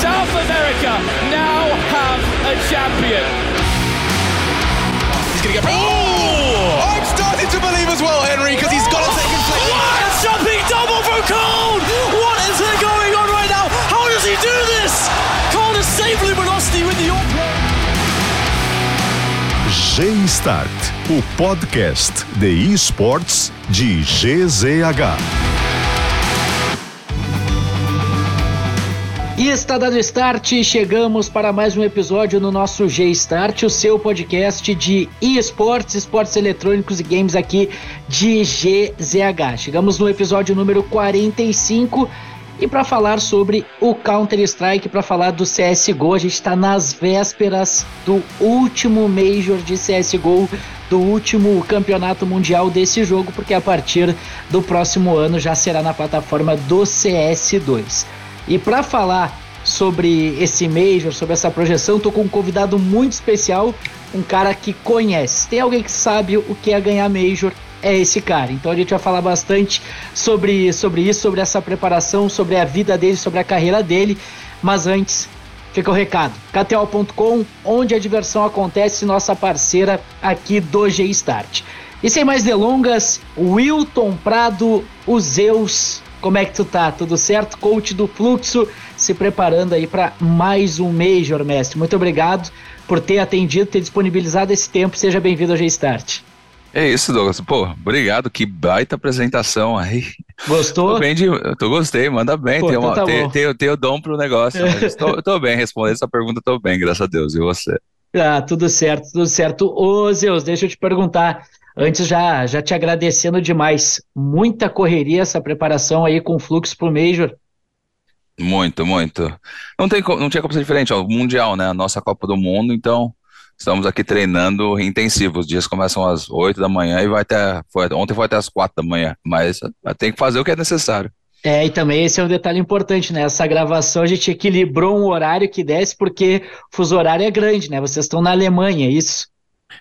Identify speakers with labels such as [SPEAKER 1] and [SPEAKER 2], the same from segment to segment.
[SPEAKER 1] South America now have a champion.
[SPEAKER 2] He's going to get. Oh! I'm starting to believe as well, Henry, because he's got a second place.
[SPEAKER 1] What a jumping double from Cole! What is going on right now? How does he do this? Cole has saved Luminosity with the
[SPEAKER 3] G-Start, o podcast de esportes de GZH.
[SPEAKER 4] E está dando start, chegamos para mais um episódio no nosso G-Start, o seu podcast de esportes, esportes eletrônicos e games aqui de GZH. Chegamos no episódio número 45 e para falar sobre o Counter-Strike, para falar do CSGO, a gente está nas vésperas do último Major de CSGO, do último campeonato mundial desse jogo, porque a partir do próximo ano já será na plataforma do CS2. E para falar sobre esse Major, sobre essa projeção, tô com um convidado muito especial, um cara que conhece. Tem alguém que sabe o que é ganhar Major, é esse cara. Então a gente vai falar bastante sobre, sobre isso, sobre essa preparação, sobre a vida dele, sobre a carreira dele. Mas antes, fica o recado: KTO.com, onde a diversão acontece, nossa parceira aqui do G-Start. E sem mais delongas, Wilton Prado, os Zeus. Como é que tu tá? Tudo certo? Coach do Fluxo, se preparando aí para mais um Major, mestre. Muito obrigado por ter atendido, ter disponibilizado esse tempo. Seja bem-vindo ao G-Start.
[SPEAKER 5] É isso, Douglas. Pô, obrigado. Que baita apresentação aí.
[SPEAKER 4] Gostou?
[SPEAKER 5] Tô bem de, eu gostei, manda bem.
[SPEAKER 4] Pô,
[SPEAKER 5] tem,
[SPEAKER 4] então
[SPEAKER 5] uma,
[SPEAKER 4] tá
[SPEAKER 5] tem, tem, tem o dom pro negócio. mas tô, tô bem, responder essa pergunta, tô bem, graças a Deus. E você?
[SPEAKER 4] Ah, tudo certo, tudo certo. Ô, Zeus, deixa eu te perguntar. Antes, já, já te agradecendo demais. Muita correria essa preparação aí com o fluxo pro Major.
[SPEAKER 5] Muito, muito. Não, tem, não tinha como ser diferente, ó, o Mundial, né? A nossa Copa do Mundo, então estamos aqui treinando intensivo. Os dias começam às 8 da manhã e vai até. Foi, ontem foi até às 4 da manhã, mas ah, tem que fazer o que é necessário.
[SPEAKER 4] É, e também esse é um detalhe importante, né? Essa gravação a gente equilibrou um horário que desce, porque o fuso horário é grande, né? Vocês estão na Alemanha, é isso?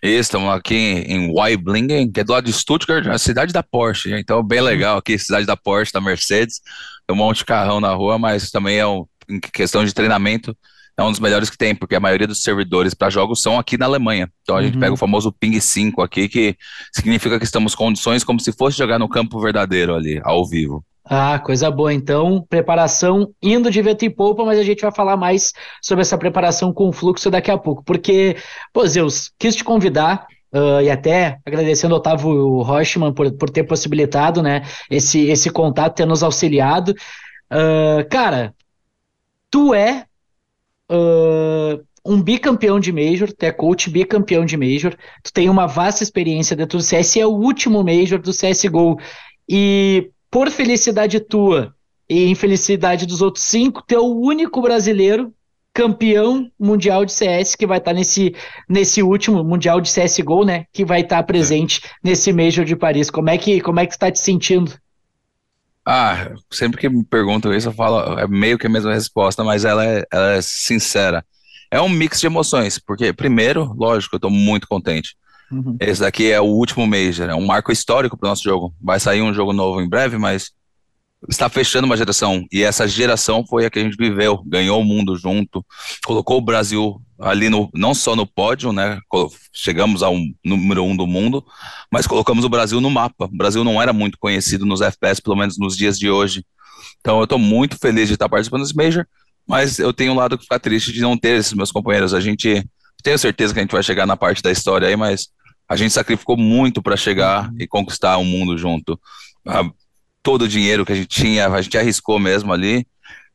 [SPEAKER 5] Estamos aqui em Waiblingen, que é do lado de Stuttgart, a cidade da Porsche. Então, bem legal aqui, cidade da Porsche, da Mercedes. Tem um monte de carrão na rua, mas também é um, em questão de treinamento, é um dos melhores que tem, porque a maioria dos servidores para jogos são aqui na Alemanha. Então a gente
[SPEAKER 4] Uhum.
[SPEAKER 5] pega o famoso ping 5 aqui, que significa que estamos condições como se fosse jogar no campo verdadeiro ali, ao vivo.
[SPEAKER 4] Ah, coisa boa. Então, preparação indo de vento em polpa, mas a gente vai falar mais sobre essa preparação com o fluxo daqui a pouco. Porque, pô, Zeus, quis te convidar. ah, e até agradecendo ao Otávio Rochman por, por ter possibilitado, né, esse, esse contato, ter nos auxiliado. Ah, cara, tu é ah, um bicampeão de Major, tu é coach bicampeão de Major, tu tem uma vasta experiência dentro do CS, e é o último Major do CSGO. E por felicidade tua e infelicidade dos outros cinco, é o único brasileiro campeão mundial de CS que vai estar nesse, nesse último mundial de CSGO, né? Que vai estar presente nesse Major de Paris. Como é que, como é que tu tá te sentindo?
[SPEAKER 5] Ah, sempre que me perguntam isso, eu falo, é meio que a mesma resposta, mas ela é, ela é sincera. É um mix de emoções, porque, primeiro, lógico, eu tô muito contente.
[SPEAKER 4] Uhum.
[SPEAKER 5] Esse daqui é o último Major, é um marco histórico para o nosso jogo. Vai sair um jogo novo em breve, mas está fechando uma geração. E essa geração foi a que a gente viveu, ganhou o mundo junto, colocou o Brasil ali no, não só no pódio, né? Chegamos ao número um do mundo, mas colocamos o Brasil no mapa. O Brasil não era muito conhecido nos FPS, pelo menos nos dias de hoje. Então eu estou muito feliz de estar participando desse Major, mas eu tenho um lado que ficar triste de não ter esses meus companheiros. A gente tenho certeza que a gente vai chegar na parte da história aí, mas a gente sacrificou muito para chegar e conquistar o mundo junto. Ah, todo o dinheiro que a gente tinha, a gente arriscou mesmo ali.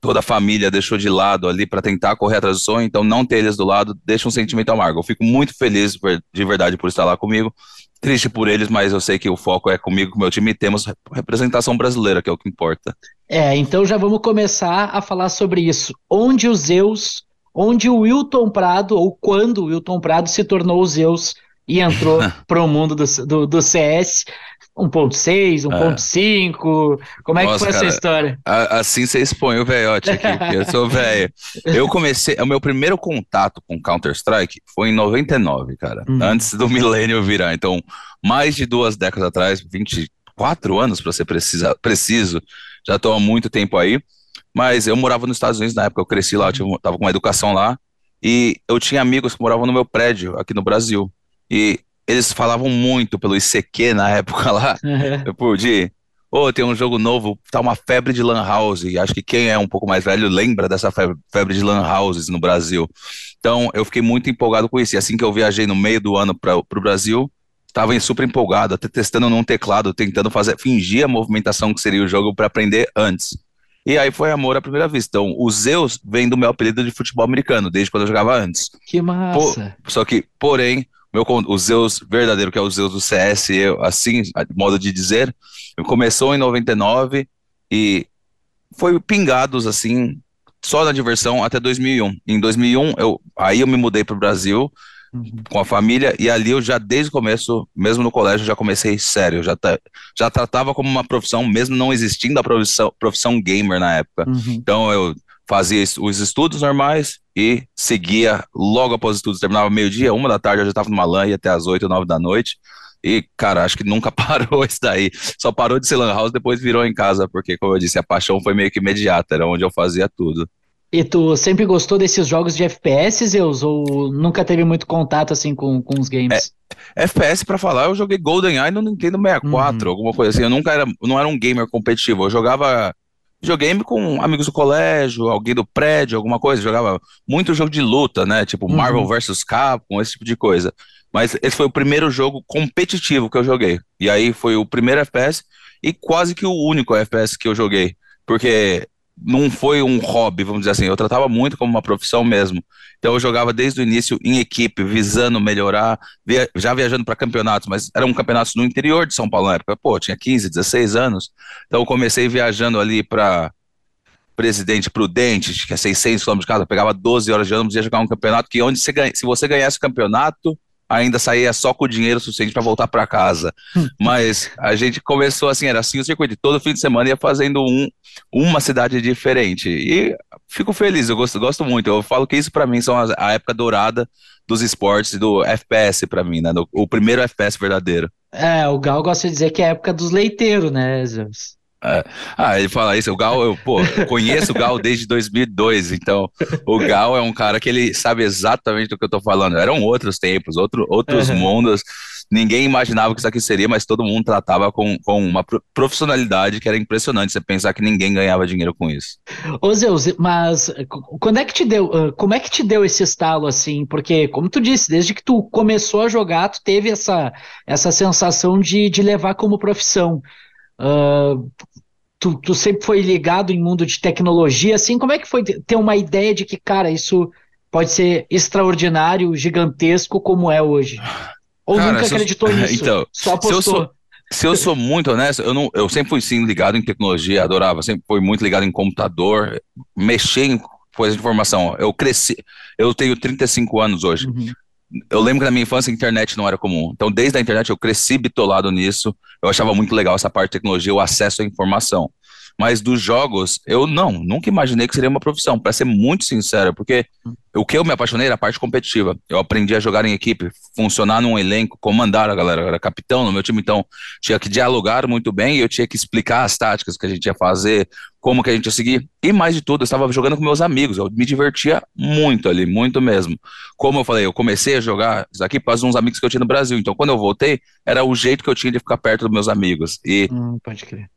[SPEAKER 5] Toda a família deixou de lado ali para tentar correr atrás do sonho, então não ter eles do lado deixa um sentimento amargo. Eu fico muito feliz de verdade por estar lá comigo, triste por eles, mas eu sei que o foco é comigo, com o meu time, e temos representação brasileira, que é o que importa.
[SPEAKER 4] É, então já vamos começar a falar sobre isso. Onde o Zeus, onde o Wilton Prado, ou quando o Wilton Prado se tornou o Zeus e entrou para o mundo do, do, do CS 1.6, 1.5, como é que
[SPEAKER 5] Nossa,
[SPEAKER 4] foi essa
[SPEAKER 5] cara,
[SPEAKER 4] história?
[SPEAKER 5] A- Assim você expõe o velhote aqui, porque eu sou velho. Eu comecei, o meu primeiro contato com Counter-Strike foi em 99, cara,
[SPEAKER 4] Uhum.
[SPEAKER 5] antes do milênio virar. Então, mais de duas décadas atrás, 24 anos para ser precisa, preciso, já estou há muito tempo aí. Mas eu morava nos Estados Unidos na época, eu cresci lá, eu tive, tava com uma educação lá, e eu tinha amigos que moravam no meu prédio aqui no Brasil. E eles falavam muito pelo ICQ na época lá, por de, oh, tem um jogo novo, tá uma febre de lan house, e acho que quem é um pouco mais velho lembra dessa febre, de lan houses no Brasil. Então eu fiquei muito empolgado com isso, e assim que eu viajei no meio do ano para o Brasil, estava super empolgado, até testando num teclado, tentando fazer, fingir a movimentação que seria o jogo para aprender antes. E aí foi amor à primeira vista. Então, o Zeus vem do meu apelido de futebol americano, desde quando eu jogava antes.
[SPEAKER 4] Que massa!
[SPEAKER 5] só que, porém, meu, o Zeus verdadeiro, que é o Zeus do CS, eu, assim, modo de dizer, começou em 99 e foi pingados, assim, só na diversão até 2001. Em 2001, eu, aí eu me mudei para o Brasil, com a família, e ali eu já, desde o começo, mesmo no colégio, já comecei sério, já, já tratava como uma profissão, mesmo não existindo a profissão, profissão gamer na época. Uhum. Então eu fazia os estudos normais e seguia logo após os estudos, terminava meio-dia, uma da tarde, eu já estava numa LAN e até às oito, nove da noite. E, cara, acho que nunca parou isso daí. Só parou de ser lan house, depois virou em casa, porque, como eu disse, a paixão foi meio que imediata, era onde eu fazia tudo.
[SPEAKER 4] E tu sempre gostou desses jogos de FPS, Zeus? Ou nunca teve muito contato assim com, com os games?
[SPEAKER 5] É, FPS, para falar, eu joguei GoldenEye no Nintendo 64, uhum. alguma coisa assim. Eu nunca era, não era um gamer competitivo. Eu jogava videogame com amigos do colégio, alguém do prédio, alguma coisa. Jogava muito jogo de luta, né? Tipo uhum. Marvel vs Capcom, esse tipo de coisa. Mas esse foi o primeiro jogo competitivo que eu joguei. E aí foi o primeiro FPS e quase que o único FPS que eu joguei. Porque não foi um hobby, vamos dizer assim, eu tratava muito como uma profissão mesmo. Então eu jogava desde o início em equipe, visando melhorar, via, já viajando para campeonatos, mas eram campeonatos no interior de São Paulo na época. Pô, tinha 15, 16 anos. Então eu comecei viajando ali para Presidente Prudente, que é 600 km de casa, pegava 12 horas de ônibus e ia jogar um campeonato que onde você ganha, se você ganhasse o campeonato, ainda saía só com o dinheiro suficiente para voltar para casa. Hum. Mas a gente começou assim, era assim o circuito. Todo fim de semana ia fazendo um, uma cidade diferente. E fico feliz, eu gosto, gosto muito. Eu falo que isso para mim são a, a, época dourada dos esportes e do FPS para mim, né? Do, o primeiro FPS verdadeiro.
[SPEAKER 4] É, o Gal gosta de dizer que é a época dos leiteiros, né, Zeus?
[SPEAKER 5] É. Ah, ele fala isso. O Gal, eu, pô, eu conheço o Gal desde 2002, então o Gal é um cara que ele sabe exatamente do que eu tô falando. Eram outros tempos, outro, outros uhum. mundos. Ninguém imaginava que isso aqui seria, mas todo mundo tratava com, com uma profissionalidade que era impressionante. Você pensar que ninguém ganhava dinheiro com isso.
[SPEAKER 4] Ô Zeus, mas quando é que te deu, ah, como é que te deu esse estalo assim? Porque, como tu disse, desde que tu começou a jogar, tu teve essa, essa sensação de, de levar como profissão. Uh, tu, tu, sempre foi ligado em mundo de tecnologia, assim, como é que foi ter uma ideia de que, cara, isso pode ser extraordinário, gigantesco como é hoje? Ou cara, nunca acreditou eu, nisso? Então, só apostou?
[SPEAKER 5] Se eu, sou, se eu sou muito honesto, eu, não, eu sempre fui sim ligado em tecnologia, adorava, sempre fui muito ligado em computador, mexer em coisas de informação. Eu cresci, eu tenho 35 anos hoje. Uhum eu lembro que na minha infância a internet não era comum. Então, desde a internet eu cresci bitolado nisso. Eu achava muito legal essa parte de tecnologia, o acesso à informação. Mas dos jogos, eu não, nunca imaginei que seria uma profissão, para ser muito sincero, porque o que eu me apaixonei era a parte competitiva. Eu aprendi a jogar em equipe, funcionar num elenco, comandar a galera. Eu era capitão no meu time, então tinha que dialogar muito bem e eu tinha que explicar as táticas que a gente ia fazer, como que a gente ia seguir. E mais de tudo, eu estava jogando com meus amigos, eu me divertia muito ali, muito mesmo. Como eu falei, eu comecei a jogar isso aqui para uns amigos que eu tinha no Brasil, então quando eu voltei, era o jeito que eu tinha de ficar perto dos meus amigos. E hum,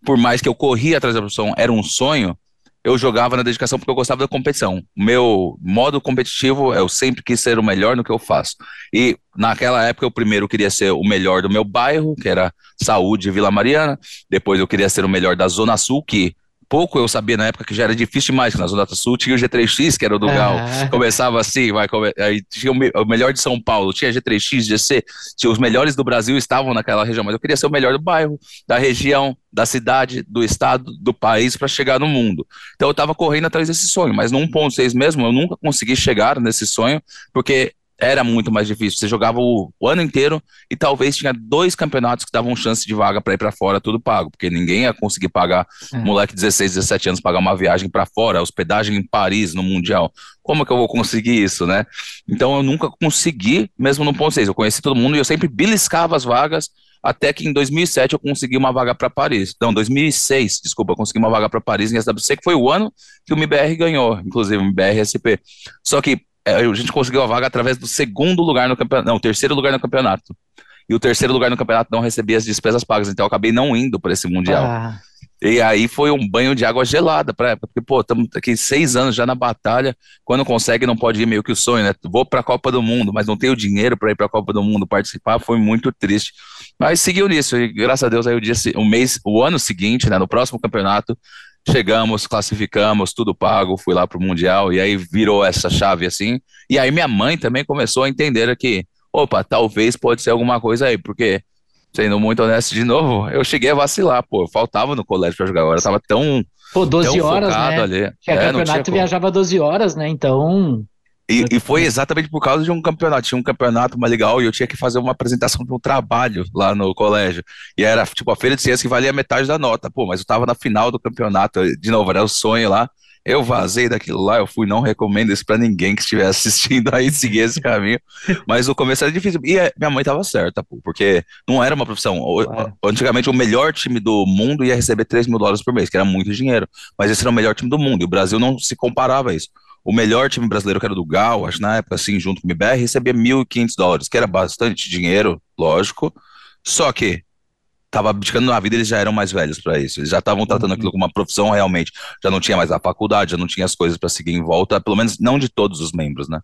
[SPEAKER 5] por mais que eu corria atrás da profissão, era um sonho, eu jogava na dedicação porque eu gostava da competição. Meu modo competitivo, eu sempre quis ser o melhor no que eu faço. E naquela época, eu primeiro queria ser o melhor do meu bairro, que era Saúde Vila Mariana. Depois eu queria ser o melhor da Zona Sul, que pouco eu sabia na época que já era difícil demais, que na Zona Sul tinha o G3X, que era o do Gal. Começava assim, vai, come... aí tinha o melhor de São Paulo, tinha G3X, GC, tinha os melhores do Brasil estavam naquela região, mas eu queria ser o melhor do bairro, da região, da cidade, do estado, do país para chegar no mundo. Então eu estava correndo atrás desse sonho, mas no 1.6 mesmo eu nunca consegui chegar nesse sonho, porque era muito mais difícil. Você jogava o, o, ano inteiro e talvez tinha dois campeonatos que davam chance de vaga para ir para fora, tudo pago, porque ninguém ia conseguir pagar, é. moleque de 16, 17 anos, pagar uma viagem para fora, hospedagem em Paris, no Mundial. Como que eu vou conseguir isso, né? Então eu nunca consegui, mesmo no ponto 6. Eu conheci todo mundo e eu sempre beliscava as vagas, até que em 2007 eu consegui uma vaga para Paris. Não, 2006, desculpa, eu consegui uma vaga para Paris em SWC, que foi o ano que o MBR ganhou, inclusive o MBR SP. Só que é, a gente conseguiu a vaga através do segundo lugar no campeonato, não, terceiro lugar no campeonato. E o terceiro lugar no campeonato não recebia as despesas pagas, então eu acabei não indo para esse Mundial. Ah. E aí foi um banho de água gelada para porque, pô, estamos aqui seis anos já na batalha. Quando consegue, não pode ir meio que o sonho, né? Vou para a Copa do Mundo, mas não tenho dinheiro para ir para a Copa do Mundo participar. Foi muito triste. Mas seguiu nisso, e graças a Deus, aí o dia, o mês, o ano seguinte, né? No próximo campeonato, chegamos, classificamos, tudo pago, fui lá pro Mundial, e aí virou essa chave assim. E aí minha mãe também começou a entender que, opa, talvez pode ser alguma coisa aí, porque sendo muito honesto de novo, eu cheguei a vacilar, pô. Faltava no colégio pra jogar agora, eu tava tão.
[SPEAKER 4] Pô, 12 tão horas, né? Ali. É, campeonato viajava 12 horas, né? Então.
[SPEAKER 5] E, e, foi exatamente por causa de um campeonato. Tinha um campeonato mais legal e eu tinha que fazer uma apresentação de um trabalho lá no colégio. E era tipo a feira de ciência que valia metade da nota. Pô, mas eu tava na final do campeonato. De novo, era o sonho lá. Eu vazei daquilo lá, eu fui, não recomendo isso para ninguém que estiver assistindo aí seguir esse caminho. Mas o começo era difícil. E minha mãe tava certa, pô, porque não era uma profissão. Antigamente, o melhor time do mundo ia receber 3 mil dólares por mês, que era muito dinheiro. Mas esse era o melhor time do mundo, e o Brasil não se comparava a isso. O melhor time brasileiro, que era do Gal, acho na época, assim, junto com o MBR, recebia 1.500 dólares, que era bastante dinheiro, lógico. Só que estava abdicando na vida, eles já eram mais velhos para isso. Eles já estavam tratando uhum. aquilo como uma profissão realmente. Já não tinha mais a faculdade, já não tinha as coisas para seguir em volta, pelo menos não de todos os membros, né?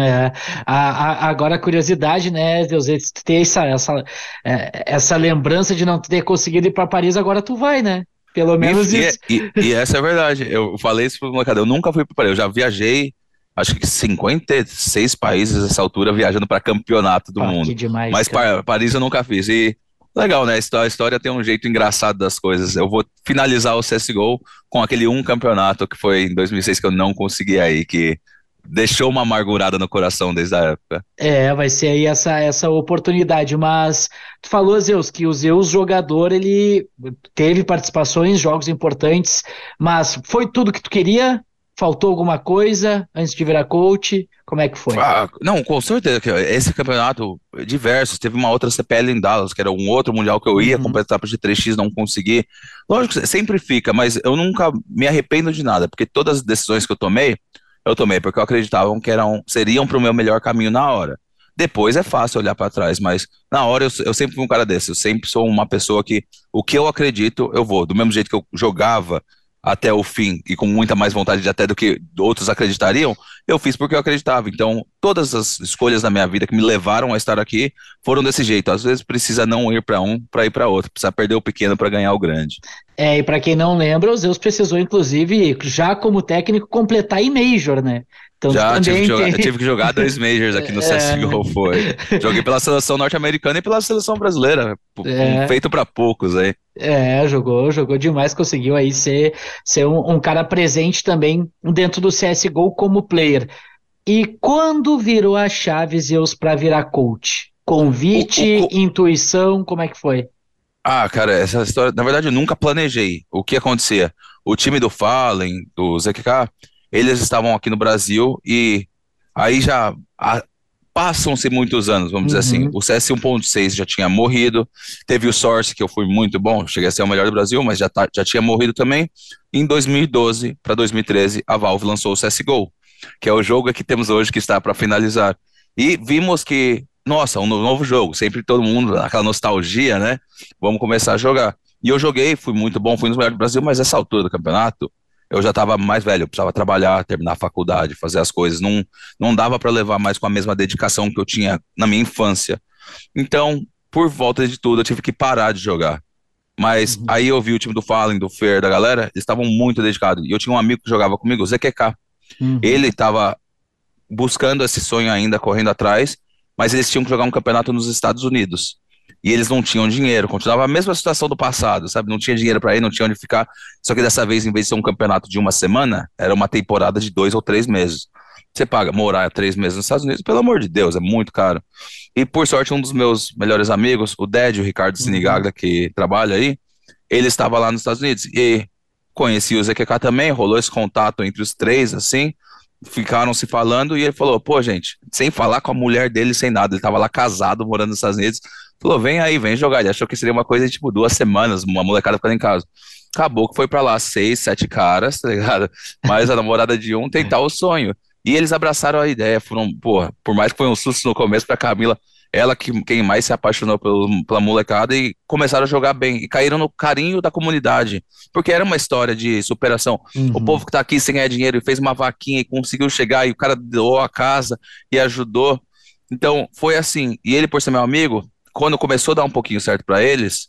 [SPEAKER 4] É, a, a, agora a curiosidade, né, Deus, ter essa, essa, é, essa lembrança de não ter conseguido ir para Paris, agora tu vai, né? Pelo menos
[SPEAKER 5] e,
[SPEAKER 4] isso.
[SPEAKER 5] E, e, e, essa é a verdade. Eu falei isso pro molecada, eu nunca fui para Paris, eu já viajei, acho que 56 países nessa altura viajando para campeonato do ah, mundo. Demais, Mas para Paris eu nunca fiz. E Legal, né? A história tem um jeito engraçado das coisas. Eu vou finalizar o CSGO com aquele um campeonato que foi em 2006 que eu não consegui aí, que deixou uma amargurada no coração desde a época.
[SPEAKER 4] É, vai ser aí essa, essa oportunidade, mas tu falou, Zeus, que o Zeus jogador, ele teve participações, jogos importantes, mas foi tudo que tu queria? Faltou alguma coisa antes de virar coach? Como é que foi?
[SPEAKER 5] Ah, não, com certeza. Esse campeonato, diversos. Teve uma outra CPL em Dallas, que era um outro mundial que eu ia uhum. completar para de 3x, não consegui. Lógico, sempre fica, mas eu nunca me arrependo de nada, porque todas as decisões que eu tomei, eu tomei porque eu acreditava que eram, seriam para o meu melhor caminho na hora. Depois é fácil olhar para trás, mas na hora eu, eu sempre fui um cara desse. Eu sempre sou uma pessoa que o que eu acredito, eu vou. Do mesmo jeito que eu jogava até o fim e com muita mais vontade de até do que outros acreditariam, eu fiz porque eu acreditava. Então, todas as escolhas da minha vida que me levaram a estar aqui foram desse jeito. Às vezes precisa não ir para um para ir para outro, precisa perder o pequeno para ganhar o grande.
[SPEAKER 4] É, e para quem não lembra, o Zeus precisou inclusive já como técnico completar em major, né?
[SPEAKER 5] Então, Já tive que, jogar, tive que, jogar, dois Majors aqui no é... CSGO, foi. Joguei pela seleção norte-americana e pela seleção brasileira, é... feito para poucos aí.
[SPEAKER 4] É, jogou, jogou demais, conseguiu aí ser, ser um, um, cara presente também dentro do CSGO como player. E quando virou a chave, Zeus, para virar coach? Convite, o, o, o... intuição, como é que foi?
[SPEAKER 5] Ah, cara, essa história, na verdade, eu nunca planejei o que acontecia. O time do Fallen, do ZQK, eles estavam aqui no Brasil e aí já passam-se muitos anos, vamos uhum. dizer assim. Uhum. O CS 1.6 já tinha morrido, teve o Source, que eu fui muito bom, cheguei a ser o melhor do Brasil, mas já, tá, já tinha morrido também. Em 2012 para 2013, a Valve lançou o CSGO, que é o jogo que temos hoje que está para finalizar. E vimos que, nossa, um novo jogo, sempre todo mundo, aquela nostalgia, né? Vamos começar a jogar. E eu joguei, fui muito bom, fui nos melhores do Brasil, mas essa altura do campeonato, eu já estava mais velho, eu precisava trabalhar, terminar a faculdade, fazer as coisas. Não, não dava para levar mais com a mesma dedicação que eu tinha na minha infância. Então, por volta de tudo, eu tive que parar de jogar. Mas uhum. aí eu vi o time do Fallen, do Fer, da galera, eles estavam muito dedicados. E eu tinha um amigo que jogava comigo, o ZQK. Uhum. Ele estava buscando esse sonho ainda, correndo atrás, mas eles tinham que jogar um campeonato nos Estados Unidos e eles não tinham dinheiro, continuava a mesma situação do passado, sabe? Não tinha dinheiro para ir, não tinha onde ficar. Só que dessa vez, em vez de ser um campeonato de uma semana, era uma temporada de dois ou três meses. Você paga morar três meses nos Estados Unidos, pelo amor de Deus, é muito caro. E por sorte, um dos meus melhores amigos, o Ded, o Ricardo uhum. Sinigaglia, que trabalha aí, ele estava lá nos Estados Unidos e conheci o ZQK também, rolou esse contato entre os três, assim, ficaram se falando e ele falou, pô, gente, sem falar com a mulher dele, sem nada, ele estava lá casado, morando nos Estados Unidos, Falou, vem aí, vem jogar. Ele achou que seria uma coisa de tipo duas semanas, uma molecada ficando em casa. Acabou que foi para lá seis, sete caras, tá ligado? Mais a namorada de um tentar o sonho. E eles abraçaram a ideia, foram, pô, por mais que foi um susto no começo pra Camila, ela que quem mais se apaixonou pelo, pela molecada e começaram a jogar bem e caíram no carinho da comunidade, porque era uma história de superação. Uhum. O povo que tá aqui sem ganhar dinheiro e fez uma vaquinha e conseguiu chegar e o cara doou a casa e ajudou. Então, foi assim. E ele, por ser meu amigo, quando começou a dar um pouquinho certo para eles,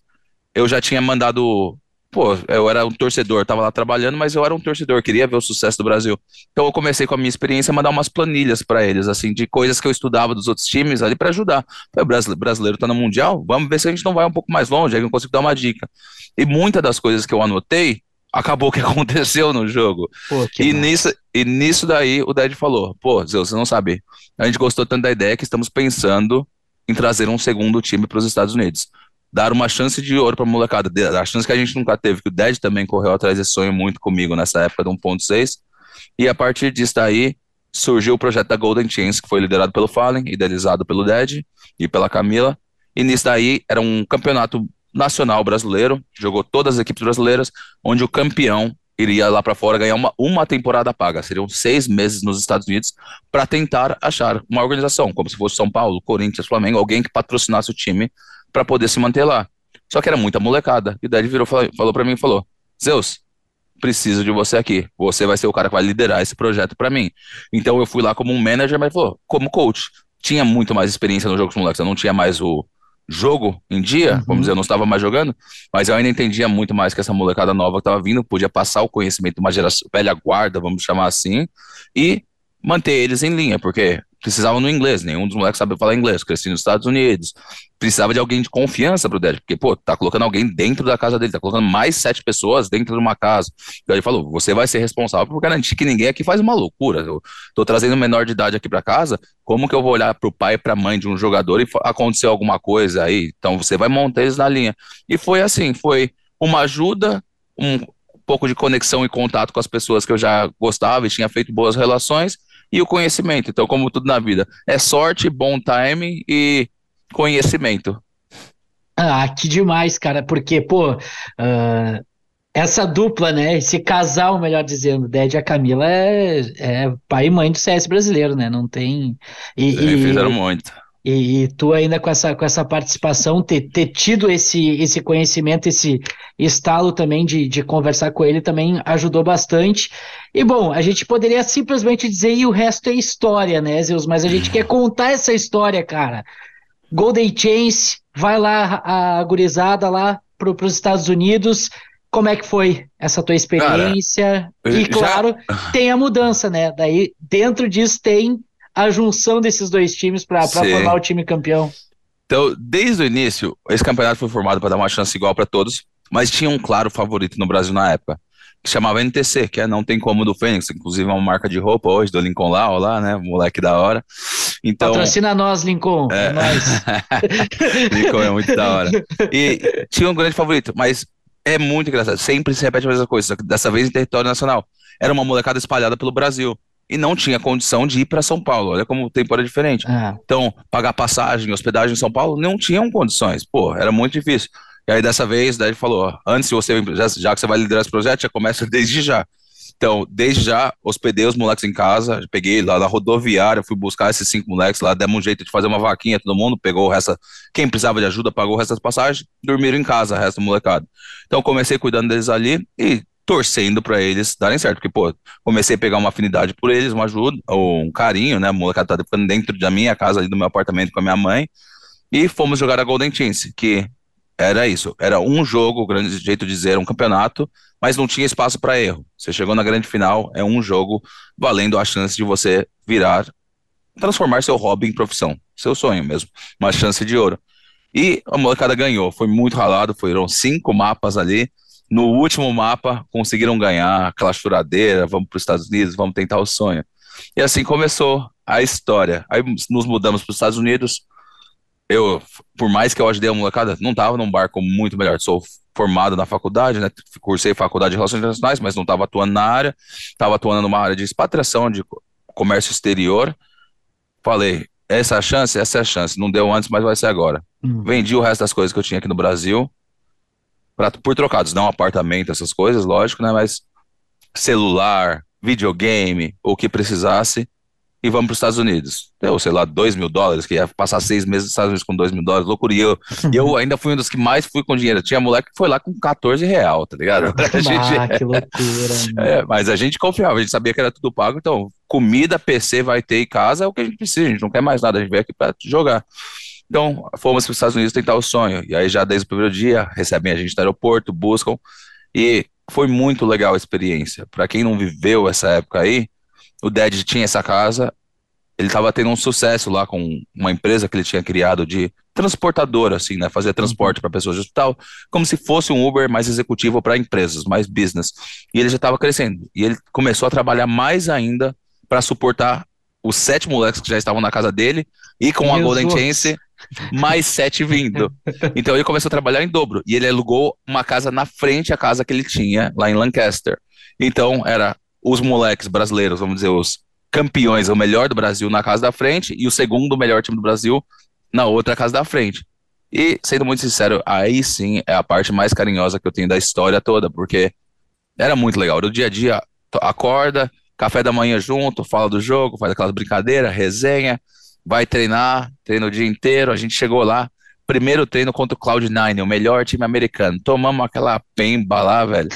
[SPEAKER 5] eu já tinha mandado pô, eu era um torcedor, tava lá trabalhando, mas eu era um torcedor, queria ver o sucesso do Brasil. Então eu comecei com a minha experiência a mandar umas planilhas para eles, assim, de coisas que eu estudava dos outros times ali para ajudar. O brasileiro, brasileiro tá no Mundial, vamos ver se a gente não vai um pouco mais longe, aí eu consigo dar uma dica. E muitas das coisas que eu anotei, acabou que aconteceu no jogo. Pô, e, nisso, e nisso daí o Dad falou, pô, Zeus, você não sabe, a gente gostou tanto da ideia que estamos pensando em trazer um segundo time para os Estados Unidos. Dar uma chance de ouro para a molecada, a chance que a gente nunca teve, que o Ded também correu atrás desse sonho muito comigo nessa época do 1.6, e a partir disso daí surgiu o projeto da Golden Chance, que foi liderado pelo Fallen, idealizado pelo Ded e pela Camila, e nisso daí era um campeonato nacional brasileiro, jogou todas as equipes brasileiras, onde o campeão iria lá para fora ganhar uma, uma temporada paga. Seriam seis meses nos Estados Unidos para tentar achar uma organização, como se fosse São Paulo, Corinthians, Flamengo, alguém que patrocinasse o time para poder se manter lá. Só que era muita molecada. E daí ele virou, falou, falou para mim e falou: Zeus, preciso de você aqui. Você vai ser o cara que vai liderar esse projeto para mim. Então eu fui lá como um manager, mas falou, como coach. Tinha muito mais experiência no jogo com os moleques. Eu não tinha mais o jogo em dia, uhum. vamos dizer, eu não estava mais jogando, mas eu ainda entendia muito mais que essa molecada nova que estava vindo podia passar o conhecimento de uma geração velha guarda, vamos chamar assim, e manter eles em linha, porque precisavam no inglês, nenhum dos moleques sabia falar inglês, cresci nos Estados Unidos, precisava de alguém de confiança pro Dad, porque, pô, tá colocando alguém dentro da casa dele, tá colocando mais sete pessoas dentro de uma casa. Então ele falou, você vai ser responsável por garantir que ninguém aqui faz uma loucura. Eu tô trazendo um menor de idade aqui para casa, como que eu vou olhar pro pai e pra mãe de um jogador e aconteceu alguma coisa aí? Então você vai montar eles na linha. E foi assim, foi uma ajuda, um pouco de conexão e contato com as pessoas que eu já gostava e tinha feito boas relações, e o conhecimento. Então, como tudo na vida, é sorte, bom time e conhecimento.
[SPEAKER 4] Ah, que demais, cara, porque, pô, uh, essa dupla, né, esse casal, melhor dizendo, Ded e a Camila é, é, pai e mãe do CS brasileiro, né, não tem...
[SPEAKER 5] E, e fizeram muito.
[SPEAKER 4] E, e, tu ainda com essa, com essa participação, ter, ter tido esse, esse conhecimento, esse estalo também de, de conversar com ele também ajudou bastante. E bom, a gente poderia simplesmente dizer e o resto é história, né, Zeus? Mas a gente quer contar essa história, cara. Golden Chance, vai lá a gurizada lá para os Estados Unidos. Como é que foi essa tua experiência? Cara, e claro, já... tem a mudança, né? Daí dentro disso tem a junção desses dois times para formar o time campeão.
[SPEAKER 5] Então, desde o início, esse campeonato foi formado para dar uma chance igual para todos, mas tinha um claro favorito no Brasil na época, que chamava NTC, que é Não Tem Como do Fênix, inclusive é uma marca de roupa hoje, do Lincoln Lau lá, né, moleque da hora. Então,
[SPEAKER 4] Patrocina nós, Lincoln, é, é nós.
[SPEAKER 5] Lincoln é muito da hora. E tinha um grande favorito, mas é muito engraçado, sempre se repete a mesma coisa, dessa vez em território nacional. Era uma molecada espalhada pelo Brasil e não tinha condição de ir para São Paulo. Olha como o tempo era diferente. É. Então, pagar passagem, hospedagem em São Paulo, não tinham condições. Pô, era muito difícil. E aí, dessa vez, daí ele falou: antes de você, já, já que você vai liderar esse projeto, já começa desde já. Então, desde já, hospedei os moleques em casa, peguei lá na rodoviária, fui buscar esses cinco moleques lá, demos um jeito de fazer uma vaquinha, todo mundo pegou o resto, quem precisava de ajuda pagou o resto das passagens, dormiram em casa, o resto do molecado. Então, comecei cuidando deles ali e torcendo para eles darem certo, porque, pô, comecei a pegar uma afinidade por eles, uma ajuda, ou um carinho, né, a molecada tá ficando dentro da minha casa, ali do meu apartamento com a minha mãe, e fomos jogar a Golden Chance, que era isso, era um jogo, grande jeito de dizer, um campeonato, mas não tinha espaço para erro. Você chegou na grande final, é um jogo valendo a chance de você virar, transformar seu hobby em profissão, seu sonho mesmo, uma chance de ouro. E a molecada ganhou, foi muito ralado, foram cinco mapas ali, no último mapa, conseguiram ganhar aquela churadeira, vamos para os Estados Unidos, vamos tentar o sonho. E assim começou a história. Aí nos mudamos para os Estados Unidos. Eu, por mais que eu ajudei a molecada, não estava num barco muito melhor. Sou formado na faculdade, né? Cursei faculdade de Relações Internacionais, mas não estava atuando na área. Estava atuando numa área de expatriação, de comércio exterior. Falei, essa é a chance, essa é a chance. Não deu antes, mas vai ser agora. Hum. Vendi o resto das coisas que eu tinha aqui no Brasil pra, por trocados, não apartamento, essas coisas, lógico, né? Mas celular, videogame, o que precisasse, e vamos para os Estados Unidos. Deu, sei lá, 2 mil dólares, que ia passar seis meses nos Estados Unidos com 2 mil dólares, loucura. E eu, eu ainda fui um dos que mais fui com dinheiro. Tinha moleque que foi lá com 14 real, tá ligado?
[SPEAKER 4] A gente, ah, que loucura.
[SPEAKER 5] É, mas a gente confiava, a gente sabia que era tudo pago, então comida, PC vai ter em casa é o que a gente precisa, a gente não quer mais nada, a gente veio aqui para jogar. Então, fomos para os Estados Unidos tentar o sonho. E aí, já desde o primeiro dia, recebem a gente no aeroporto, buscam. E foi muito legal a experiência. Para quem não viveu essa época aí, o Dad tinha essa casa, ele estava tendo um sucesso lá com uma empresa que ele tinha criado de transportadora, assim, né? Fazer transporte para pessoas de hospital, como se fosse um Uber mais executivo para empresas, mais business. E ele já estava crescendo. E ele começou a trabalhar mais ainda para suportar os sete moleques que já estavam na casa dele e com a Golden Chance mais sete vindo. Então ele começou a trabalhar em dobro. E ele alugou uma casa na frente à casa que ele tinha lá em Lancaster. Então era os moleques brasileiros, vamos dizer, os campeões, o melhor do Brasil na casa da frente e o segundo melhor time do Brasil na outra casa da frente. E, sendo muito sincero, aí sim é a parte mais carinhosa que eu tenho da história toda, porque era muito legal. No dia a dia, acorda, café da manhã junto, fala do jogo, faz aquelas brincadeiras, resenha, vai treinar, treina o dia inteiro. A gente chegou lá, primeiro treino contra o Cloud9, o melhor time americano. Tomamos aquela pemba lá, velho.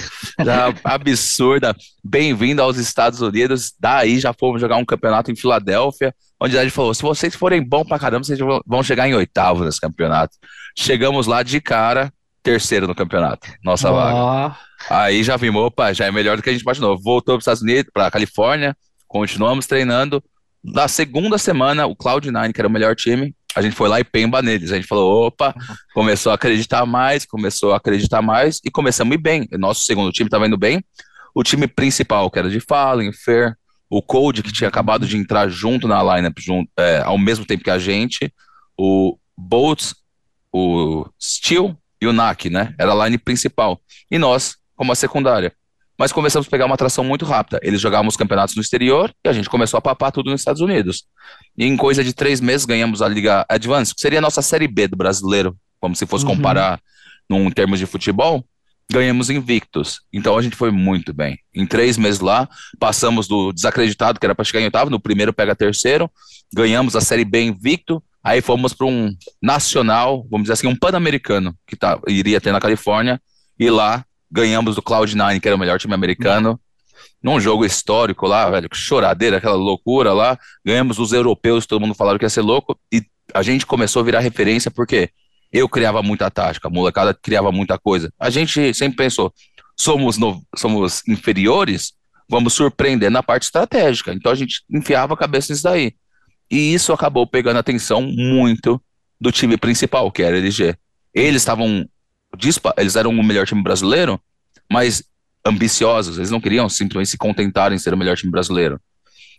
[SPEAKER 5] Já absurda. Bem-vindo aos Estados Unidos. Daí já fomos jogar um campeonato em Filadélfia, onde a gente falou: se vocês forem bom pra caramba, vocês vão chegar em oitavo nesse campeonato. Chegamos lá de cara, terceiro no campeonato, nossa oh. vaga. Aí já vimos, opa, já é melhor do que a gente imaginou. Voltou para os Estados Unidos, para Califórnia, continuamos treinando. Na segunda semana, o Cloud9, que era o melhor time, a gente foi lá e pemba neles. A gente falou, opa, começou a acreditar mais, começou a acreditar mais e começamos a ir bem. Nosso segundo time estava indo bem. O time principal, que era de Fallen, Fair, o Code, que tinha acabado de entrar junto na lineup, junto, é, ao mesmo tempo que a gente, o Bolts, o Steel e o NAC, né? Era a line principal. E nós, como a secundária mas começamos a pegar uma atração muito rápida. Eles jogavam os campeonatos no exterior e a gente começou a papar tudo nos Estados Unidos. E em coisa de três meses ganhamos a Liga Advance, que seria a nossa Série B do brasileiro, como se fosse uhum. comparar num termos de futebol. Ganhamos invictos. Então a gente foi muito bem. Em três meses lá, passamos do desacreditado, que era para chegar em oitavo, no primeiro pega terceiro, ganhamos a Série B invicto, aí fomos para um nacional, vamos dizer assim, um pan-americano, que tá, iria ter na Califórnia, e lá ganhamos do Cloud9, que era o melhor time americano, num jogo histórico lá, velho, choradeira, aquela loucura lá, ganhamos os europeus, todo mundo falava que ia ser louco, e a gente começou a virar referência porque eu criava muita tática, a molecada criava muita coisa. A gente sempre pensou, somos, no, somos inferiores, vamos surpreender na parte estratégica. Então a gente enfiava a cabeça nisso daí. E isso acabou pegando atenção muito do time principal, que era a LG. Eles estavam eles eram o melhor time brasileiro, mas ambiciosos, eles não queriam simplesmente se contentar em ser o melhor time brasileiro.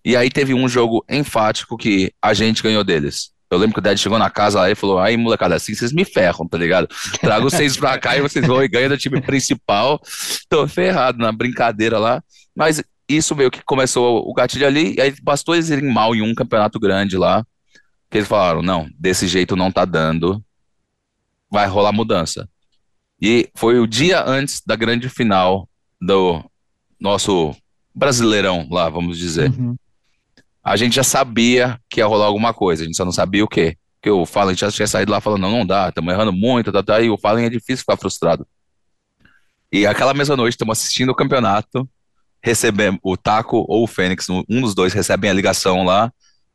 [SPEAKER 5] E aí teve um jogo enfático que a gente ganhou deles. Eu lembro que o Dad chegou na casa lá e falou: aí, molecada, assim vocês me ferram, tá ligado? Trago vocês pra cá e vocês vão e ganham do time principal. Tô ferrado na brincadeira lá. Mas isso meio que começou o gatilho ali, e aí bastou eles irem mal em um campeonato grande lá, que eles falaram: não, desse jeito não tá dando, vai rolar mudança. E foi o dia antes da grande final do nosso Brasileirão lá, vamos dizer. Uhum. A gente já sabia que ia rolar alguma coisa, a gente só não sabia o quê. Porque o Fallen já tinha saído lá falando, não, não dá, estamos errando muito, tá, tá, e o Fallen é difícil ficar frustrado. E aquela mesma noite, estamos assistindo o campeonato, recebemos o Taco ou o Fênix, um dos dois recebem a ligação lá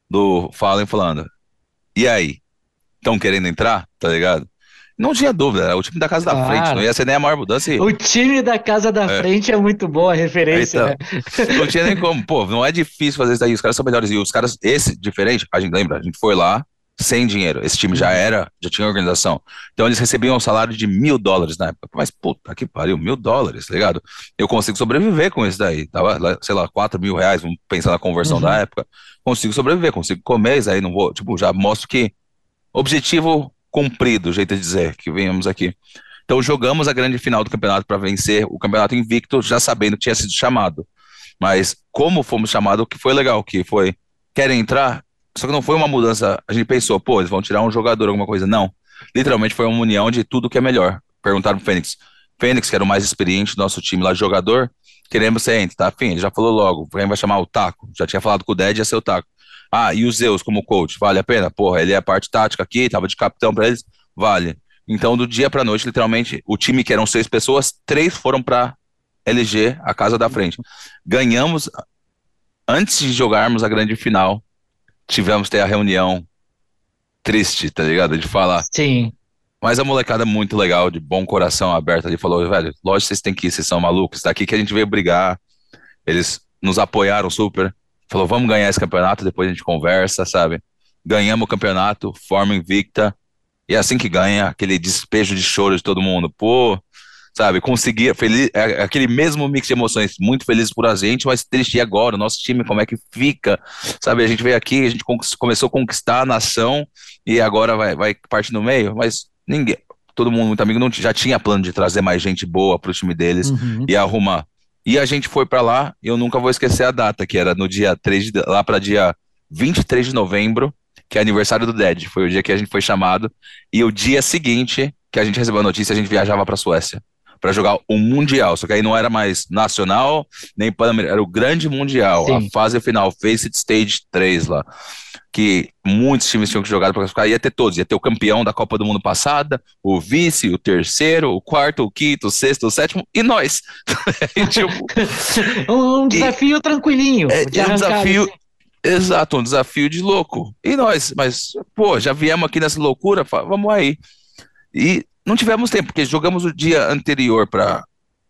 [SPEAKER 5] do Fallen falando, e aí, estão querendo entrar, tá ligado? Não tinha dúvida, era o time da casa claro. da frente, não ia ser nem a maior mudança. E...
[SPEAKER 4] O time da casa da é. frente é muito boa a referência.
[SPEAKER 5] Então, né? Não tinha nem como, pô, não é difícil fazer isso daí, os caras são melhores. E os caras, esse diferente, a gente lembra, a gente foi lá sem dinheiro, esse time já era, já tinha organização. Então eles recebiam um salário de mil dólares na época. Mas puta que pariu, mil dólares, tá ligado? Eu consigo sobreviver com isso daí, tava, sei lá, quatro mil reais, vamos pensar na conversão uhum. da época. Consigo sobreviver, consigo comer, isso aí não vou, tipo, já mostro que objetivo cumprido, jeito de dizer, que venhamos aqui. Então jogamos a grande final do campeonato para vencer o campeonato invicto, já sabendo que tinha sido chamado. Mas como fomos chamados, o que foi legal, que foi, querem entrar? Só que não foi uma mudança. A gente pensou, pô, eles vão tirar um jogador, alguma coisa. Não. Literalmente foi uma união de tudo que é melhor. Perguntaram pro Fênix. Fênix, que era o mais experiente do nosso time lá, jogador, queremos ser entre, tá afim? Ele já falou logo, quem vai chamar o Taco? Já tinha falado com o Ded, ia ser o Taco. Ah, e o Zeus como coach, vale a pena? Porra, ele é a parte tática aqui, tava de capitão para eles, vale. Então, do dia pra noite, literalmente, o time que eram seis pessoas, três foram pra LG, a casa da frente. Ganhamos, antes de jogarmos a grande final, tivemos ter a reunião triste, tá ligado? De falar.
[SPEAKER 4] Sim.
[SPEAKER 5] Mas a molecada é muito legal, de bom coração aberto ali, falou, velho, lógico vocês têm que ir, vocês são malucos, daqui que a gente veio brigar. Eles nos apoiaram super. Falou, vamos ganhar esse campeonato, depois a gente conversa, sabe? Ganhamos o campeonato, forma invicta. E é assim que ganha, aquele despejo de choro de todo mundo. Pô, sabe, conseguir, feliz, é, aquele mesmo mix de emoções, muito feliz por a gente, mas triste. E agora, o nosso time, como é que fica? Sabe, a gente veio aqui, a gente começou a conquistar a nação e agora vai, vai parte no meio, mas ninguém, todo mundo muito amigo, não, já tinha plano de trazer mais gente boa para o time deles uhum. e arrumar. E a gente foi para lá, eu nunca vou esquecer a data, que era no dia 3 de, lá para dia 23 de novembro, que é aniversário do Dead, foi o dia que a gente foi chamado, e o dia seguinte que a gente recebeu a notícia, a gente viajava para Suécia para jogar o Mundial. Só que aí não era mais nacional, nem pan era o grande Mundial, Sim. a fase final, Faced Stage 3 lá. Que muitos times tinham que jogar para ficar, ia ter todos, ia ter o campeão da Copa do Mundo passada, o vice, o terceiro, o quarto, o quinto, o sexto, o sétimo, e nós.
[SPEAKER 4] e, tipo, um desafio e, tranquilinho.
[SPEAKER 5] É, de um desafio. Exato, um desafio de louco. E nós, mas, pô, já viemos aqui nessa loucura, vamos aí. E não tivemos tempo, porque jogamos o dia anterior para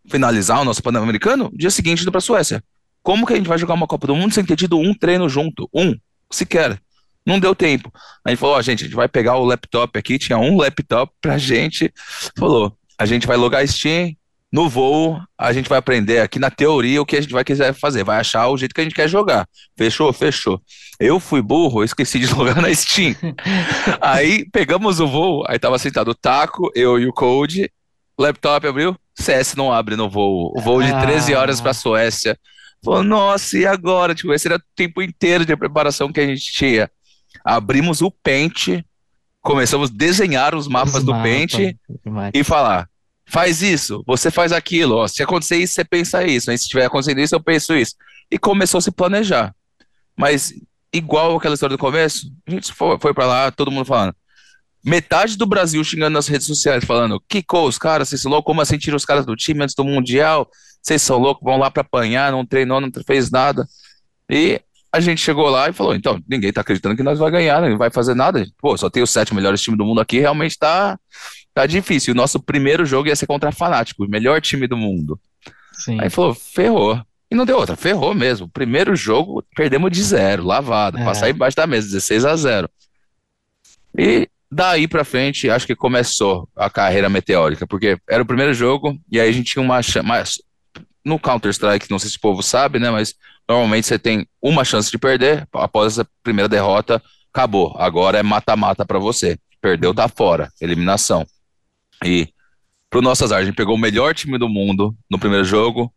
[SPEAKER 5] finalizar o nosso Pan-Americano, dia seguinte indo para a Suécia. Como que a gente vai jogar uma Copa do Mundo sem ter tido um treino junto? Um, sequer. Não deu tempo. A gente falou, ó, gente, a gente vai pegar o laptop aqui, tinha um laptop pra gente. Falou, a gente vai logar Steam, no voo, a gente vai aprender aqui na teoria o que a gente vai quiser fazer, vai achar o jeito que a gente quer jogar. Fechou? Fechou. Eu fui burro, eu esqueci de logar na Steam. aí pegamos o voo, aí tava sentado o Taco, eu e o Code, laptop abriu, CS não abre no voo. O voo de 13 ah. horas pra Suécia. Falou, nossa, e agora? Tipo, esse era o tempo inteiro de preparação que a gente tinha. Abrimos o Paint, começamos a desenhar os mapas os do mapas, Paint e falar faz isso, você faz aquilo, ó, se acontecer isso, você pensa isso, se tiver acontecendo isso, eu penso isso. E começou a se planejar. Mas, igual aquela história do começo, a gente foi, foi para lá, todo mundo falando. Metade do Brasil xingando nas redes sociais, falando: Kiko, os caras, vocês são loucos, como assim tiram os caras do time antes do Mundial? Vocês são loucos, vão lá para apanhar, não treinou, não fez nada. E a gente chegou lá e falou: então, ninguém tá acreditando que nós vai ganhar, né? não vai fazer nada. Pô, só tem os sete melhores times do mundo aqui, realmente tá, tá difícil. O nosso primeiro jogo ia ser contra a Fanático, o melhor time do mundo. Sim. Aí falou, ferrou. E não deu outra, ferrou mesmo. Primeiro jogo, perdemos de zero, lavado, é. passar embaixo da mesa, 16 a 0 E daí pra frente, acho que começou a carreira meteórica, porque era o primeiro jogo, e aí a gente tinha uma chance. No Counter-Strike, não sei se o povo sabe, né? Mas normalmente você tem uma chance de perder, após essa primeira derrota, acabou. Agora é mata-mata para você. Perdeu, tá fora. Eliminação. E pro nosso azar, a gente pegou o melhor time do mundo no primeiro jogo.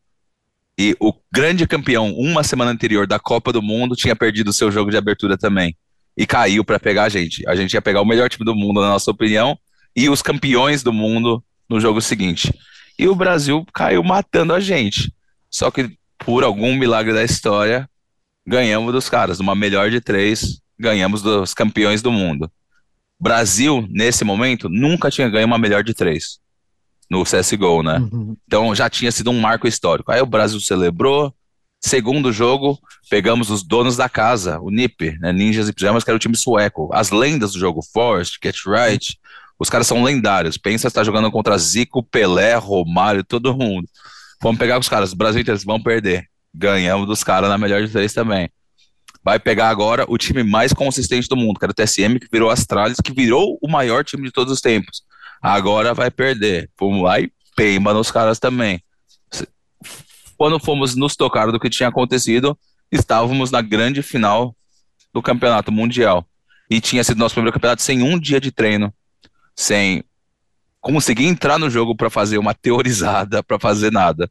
[SPEAKER 5] E o grande campeão, uma semana anterior da Copa do Mundo, tinha perdido o seu jogo de abertura também. E caiu para pegar a gente. A gente ia pegar o melhor time do mundo, na nossa opinião, e os campeões do mundo no jogo seguinte. E o Brasil caiu matando a gente. Só que, por algum milagre da história, ganhamos dos caras. Uma melhor de três, ganhamos dos campeões do mundo. Brasil, nesse momento, nunca tinha ganho uma melhor de três no CSGO, né? Uhum. Então já tinha sido um marco histórico. Aí o Brasil celebrou. Segundo jogo, pegamos os donos da casa, o NIP, né? Ninjas e Pijamas, que era o time sueco. As lendas do jogo, Forrest, Get Right. Os caras são lendários. Pensa estar jogando contra Zico, Pelé, Romário, todo mundo. Vamos pegar os caras. Brasil inteiro, vão perder. Ganhamos dos caras na melhor de três também vai pegar agora o time mais consistente do mundo, que era o TSM, que virou Astralis, que virou o maior time de todos os tempos. Agora vai perder. Fomos lá e peima nos caras também. Quando fomos nos tocar do que tinha acontecido, estávamos na grande final do campeonato mundial. E tinha sido nosso primeiro campeonato sem um dia de treino, sem conseguir entrar no jogo para fazer uma teorizada, para fazer nada.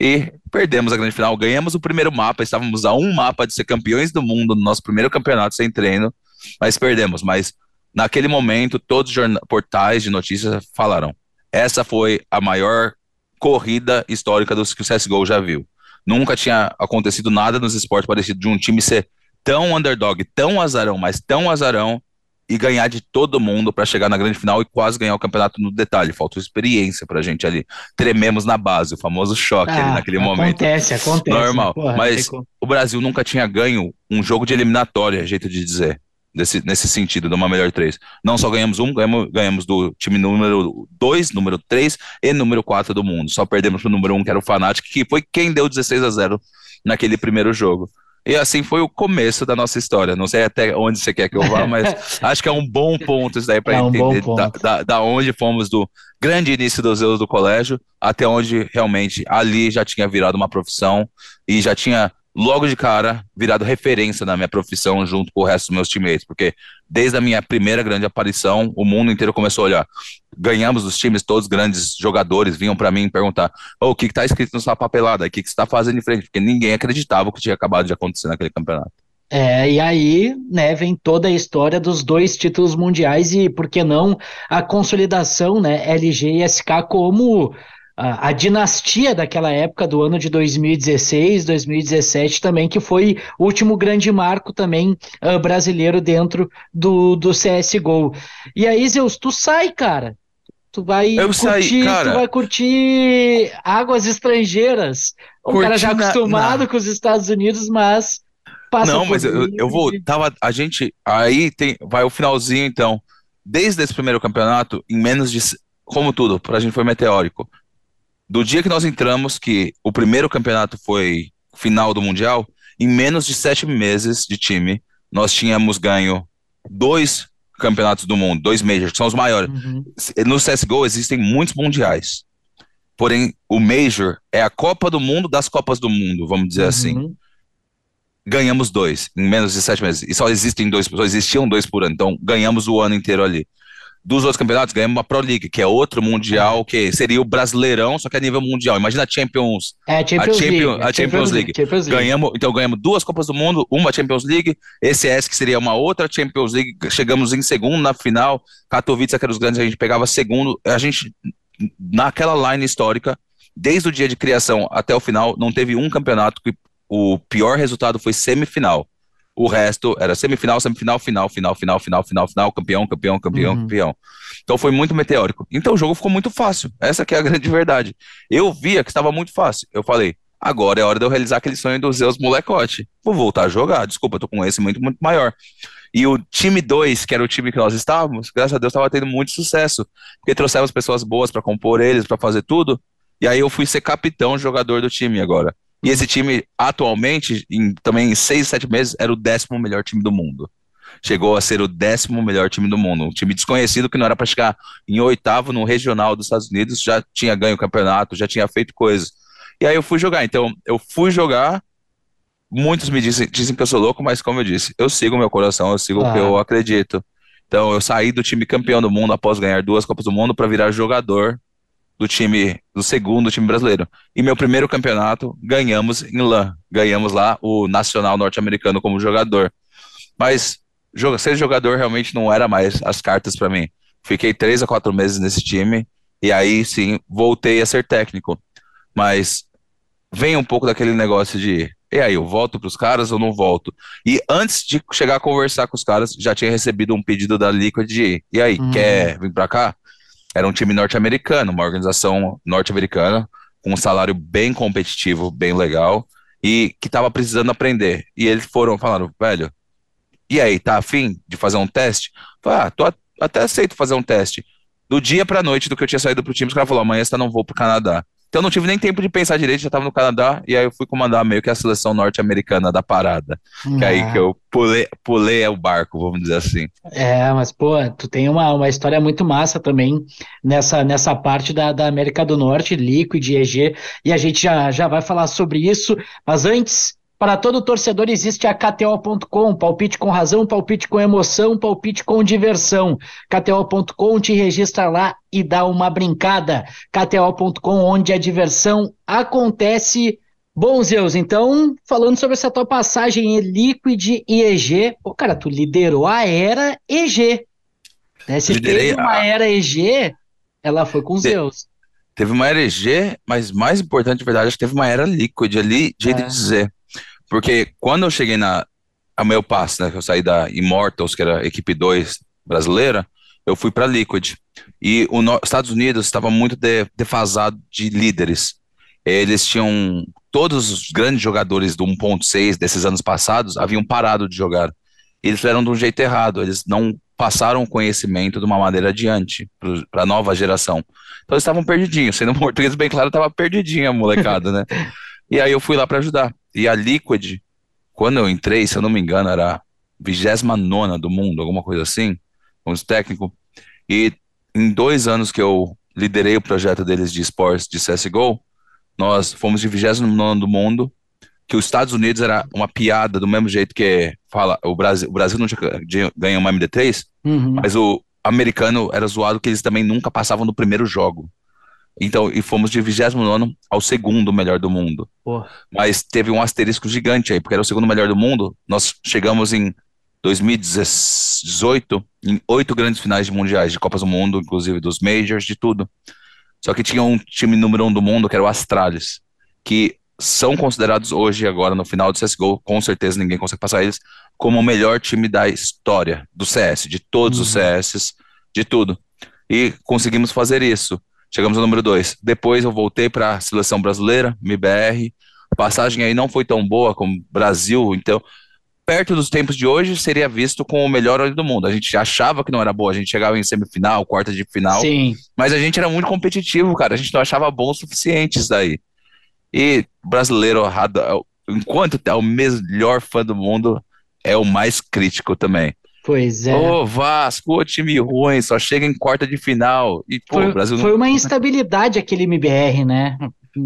[SPEAKER 5] E perdemos a grande final. Ganhamos o primeiro mapa, estávamos a um mapa de ser campeões do mundo no nosso primeiro campeonato sem treino, mas perdemos. Mas naquele momento, todos os portais de notícias falaram: essa foi a maior corrida histórica dos que o CSGO já viu. Nunca tinha acontecido nada nos esportes parecido de um time ser tão underdog, tão azarão, mas tão azarão e ganhar de todo mundo para chegar na grande final e quase ganhar o campeonato no detalhe. Faltou experiência pra gente ali. Trememos na base, o famoso choque ah, ali naquele
[SPEAKER 4] acontece,
[SPEAKER 5] momento.
[SPEAKER 4] Acontece, acontece.
[SPEAKER 5] Normal. Porra, mas o Brasil nunca tinha ganho um jogo de eliminatória, jeito de dizer. Desse, nesse sentido, de uma melhor três. Não só ganhamos um, ganhamos, ganhamos do time número 2, número 3 e número 4 do mundo. Só perdemos pro número 1, um, que era o Fnatic, que foi quem deu 16 a 0 naquele primeiro jogo. E assim foi o começo da nossa história. Não sei até onde você quer que eu vá, mas acho que é um bom ponto isso daí para é um entender da, da, da, onde fomos do grande início dos erros do colégio até onde realmente ali já tinha virado uma profissão e já tinha logo de cara virado referência na minha profissão junto com o resto dos meus teammates, porque desde a minha primeira grande aparição, o mundo inteiro começou a olhar. Ganhamos os times, todos grandes jogadores vinham para mim perguntar: oh, o que está escrito na sua papelada? O que, que você está fazendo em frente? Porque ninguém acreditava o que tinha acabado de acontecer naquele campeonato.
[SPEAKER 4] É, e aí, né, vem toda a história dos dois títulos mundiais e, por que não, a consolidação, né, LG e SK como a, a, dinastia daquela época, do ano de 2016, 2017 também, que foi o último grande marco também uh, brasileiro dentro do, do CSGO. E aí, Zeus, tu sai, cara. Tu vai
[SPEAKER 5] Eu
[SPEAKER 4] curtir,
[SPEAKER 5] saí, cara.
[SPEAKER 4] tu vai curtir águas estrangeiras. Um cara já acostumado na... com os Estados Unidos, mas
[SPEAKER 5] passa Não, mas eu, eu vou, tava, a gente, aí tem, vai o finalzinho então. Desde esse primeiro campeonato, em menos de, como tudo, pra gente foi meteórico do dia que nós entramos, que o primeiro campeonato foi final do Mundial, em menos de sete meses de time, nós tínhamos ganho dois campeonatos do mundo, dois majors, que são os maiores. Uhum. No CSGO existem muitos mundiais. Porém, o Major é a Copa do Mundo das Copas do Mundo, vamos dizer uhum. assim. Ganhamos dois em menos de sete meses. E só existem dois, só existiam dois por ano. Então, ganhamos o ano inteiro ali dos outros campeonatos, ganhamos uma Pro League, que é outro mundial, que seria o Brasileirão, só que a nível mundial. Imagina a Champions,
[SPEAKER 4] é, Champions
[SPEAKER 5] a,
[SPEAKER 4] League,
[SPEAKER 5] a Champions, Champions League. Champions League. Ganhamos, então ganhamos duas Copas do Mundo, uma Champions League, ECS, que seria uma outra Champions League. Chegamos em segundo na final, Katowice, que era os grandes, a gente pegava segundo. A gente, naquela line histórica, desde o dia de criação até o final, não teve um campeonato que o pior resultado foi semifinal. O resto era semifinal, semifinal, final, final, final, final, final, final, campeão, campeão, campeão, uhum. campeão. Então foi muito meteórico. Então o jogo ficou muito fácil. Essa que é a grande verdade. Eu via que estava muito fácil. Eu falei, agora é hora de eu realizar aquele sonho dos Zeus molecote. Vou voltar a jogar. Desculpa, eu tô com esse muito, muito maior. E o time 2, que era o time que nós estávamos, graças a Deus estava tendo muito sucesso. Porque trouxemos pessoas boas para compor eles, para fazer tudo. E aí eu fui ser capitão jogador do time agora. E esse time, atualmente, em, também em seis, sete meses, era o décimo melhor time do mundo. Chegou a ser o décimo melhor time do mundo. Um time desconhecido que não era para chegar em oitavo no regional dos Estados Unidos, já tinha ganho o campeonato, já tinha feito coisas. E aí eu fui jogar. Então, eu fui jogar. Muitos me dizem, dizem que eu sou louco, mas como eu disse, eu sigo meu coração, eu sigo ah. o que eu acredito. Então, eu saí do time campeão do mundo após ganhar duas Copas do Mundo para virar jogador do time, do segundo time brasileiro. E meu primeiro campeonato, ganhamos em LAN. Ganhamos lá o Nacional Norte-Americano como jogador. Mas ser jogador realmente não era mais as cartas para mim. Fiquei três a quatro meses nesse time e aí sim voltei a ser técnico. Mas vem um pouco daquele negócio de e aí, eu volto para os caras ou não volto? E antes de chegar a conversar com os caras, já tinha recebido um pedido da Liquid de e aí, uhum. quer vir para cá? Era um time norte-americano, uma organização norte-americana, com um salário bem competitivo, bem legal, e que estava precisando aprender. E eles foram falando, velho, e aí, tá afim de fazer um teste? Falei, ah, tô até aceito fazer um teste. Do dia pra noite do que eu tinha saído pro time, os caras falaram, amanhã você não vou pro Canadá. Então não tive nem tempo de pensar direito, já estava no Canadá, e aí eu fui comandar meio que a seleção norte-americana da parada. Que aí que eu pulei, pulei o barco, vamos dizer assim.
[SPEAKER 4] É, mas pô, tu tem uma, uma história muito massa também nessa, nessa parte da, da América do Norte, Liquid, EG, e a gente já, já vai falar sobre isso, mas antes Para todo torcedor existe a KTO.com, palpite com razão, palpite com emoção, palpite com diversão. KTO.com te registra lá e dá uma brincada. KTO.com, onde a diversão acontece. Bom, Zeus, então, falando sobre essa tua passagem em Liquid e EG, pô, cara, tu liderou a era EG. Né? Se
[SPEAKER 5] Liderei
[SPEAKER 4] teve uma
[SPEAKER 5] a-
[SPEAKER 4] era EG, ela foi com
[SPEAKER 5] De-
[SPEAKER 4] Zeus.
[SPEAKER 5] Teve uma era EG, mas mais importante, de verdade, acho que teve uma era Liquid ali, jeito
[SPEAKER 4] É.
[SPEAKER 5] de dizer. Porque quando eu cheguei na a meu passo, né, que eu saí da Immortals, que era a equipe 2 brasileira, eu fui para Liquid. E os Estados Unidos estava muito de- defasado de líderes. Eles tinham todos os grandes jogadores do 1.6 desses anos passados haviam parado de jogar. Eles fizeram de um jeito errado, eles não passaram o conhecimento de uma maneira adiante para a nova geração. Então eles estavam perdidinhos, sendo um português bem claro, estava perdidinha a molecada, né? E aí eu fui lá para ajudar. E a Liquid, quando eu entrei, se eu não me engano, era a 29 do mundo, alguma coisa assim, com os técnicos. E em dois anos que eu liderei o projeto deles de esportes de CSGO, nós fomos de 29 do mundo, que os Estados Unidos era uma piada, do mesmo jeito que fala, o Brasil, o Brasil não tinha ganho uma MD3,
[SPEAKER 4] Uhum.
[SPEAKER 5] mas o americano era zoado que eles também nunca passavam no primeiro jogo. Então, e fomos de 29 ao segundo melhor do mundo.
[SPEAKER 4] Pô.
[SPEAKER 5] Mas teve um asterisco gigante aí, porque era o segundo melhor do mundo. Nós chegamos em 2018 em oito grandes finais de mundiais, de Copas do Mundo, inclusive dos Majors, de tudo. Só que tinha um time número um do mundo, que era o Astralis, que são considerados hoje, agora no final do CSGO, com certeza ninguém consegue passar eles, como o melhor time da história do CS, de todos os CS, de tudo. E conseguimos fazer isso. Chegamos ao número dois. Depois eu voltei para a seleção brasileira, MBR. A passagem aí não foi tão boa como Brasil, então perto dos tempos de hoje seria visto como o melhor olho do mundo. A gente achava que não era boa, a gente chegava em semifinal, quarta de final,
[SPEAKER 4] Sim.
[SPEAKER 5] mas a gente era muito competitivo, cara. A gente não achava bom o suficiente isso daí. E brasileiro, enquanto é o melhor fã do mundo, é o mais crítico também.
[SPEAKER 4] Pois é.
[SPEAKER 5] Ô, Vasco, ô time ruim, só chega em quarta de final. E, pô,
[SPEAKER 4] foi,
[SPEAKER 5] o Brasil não-
[SPEAKER 4] foi uma instabilidade aquele MBR, né?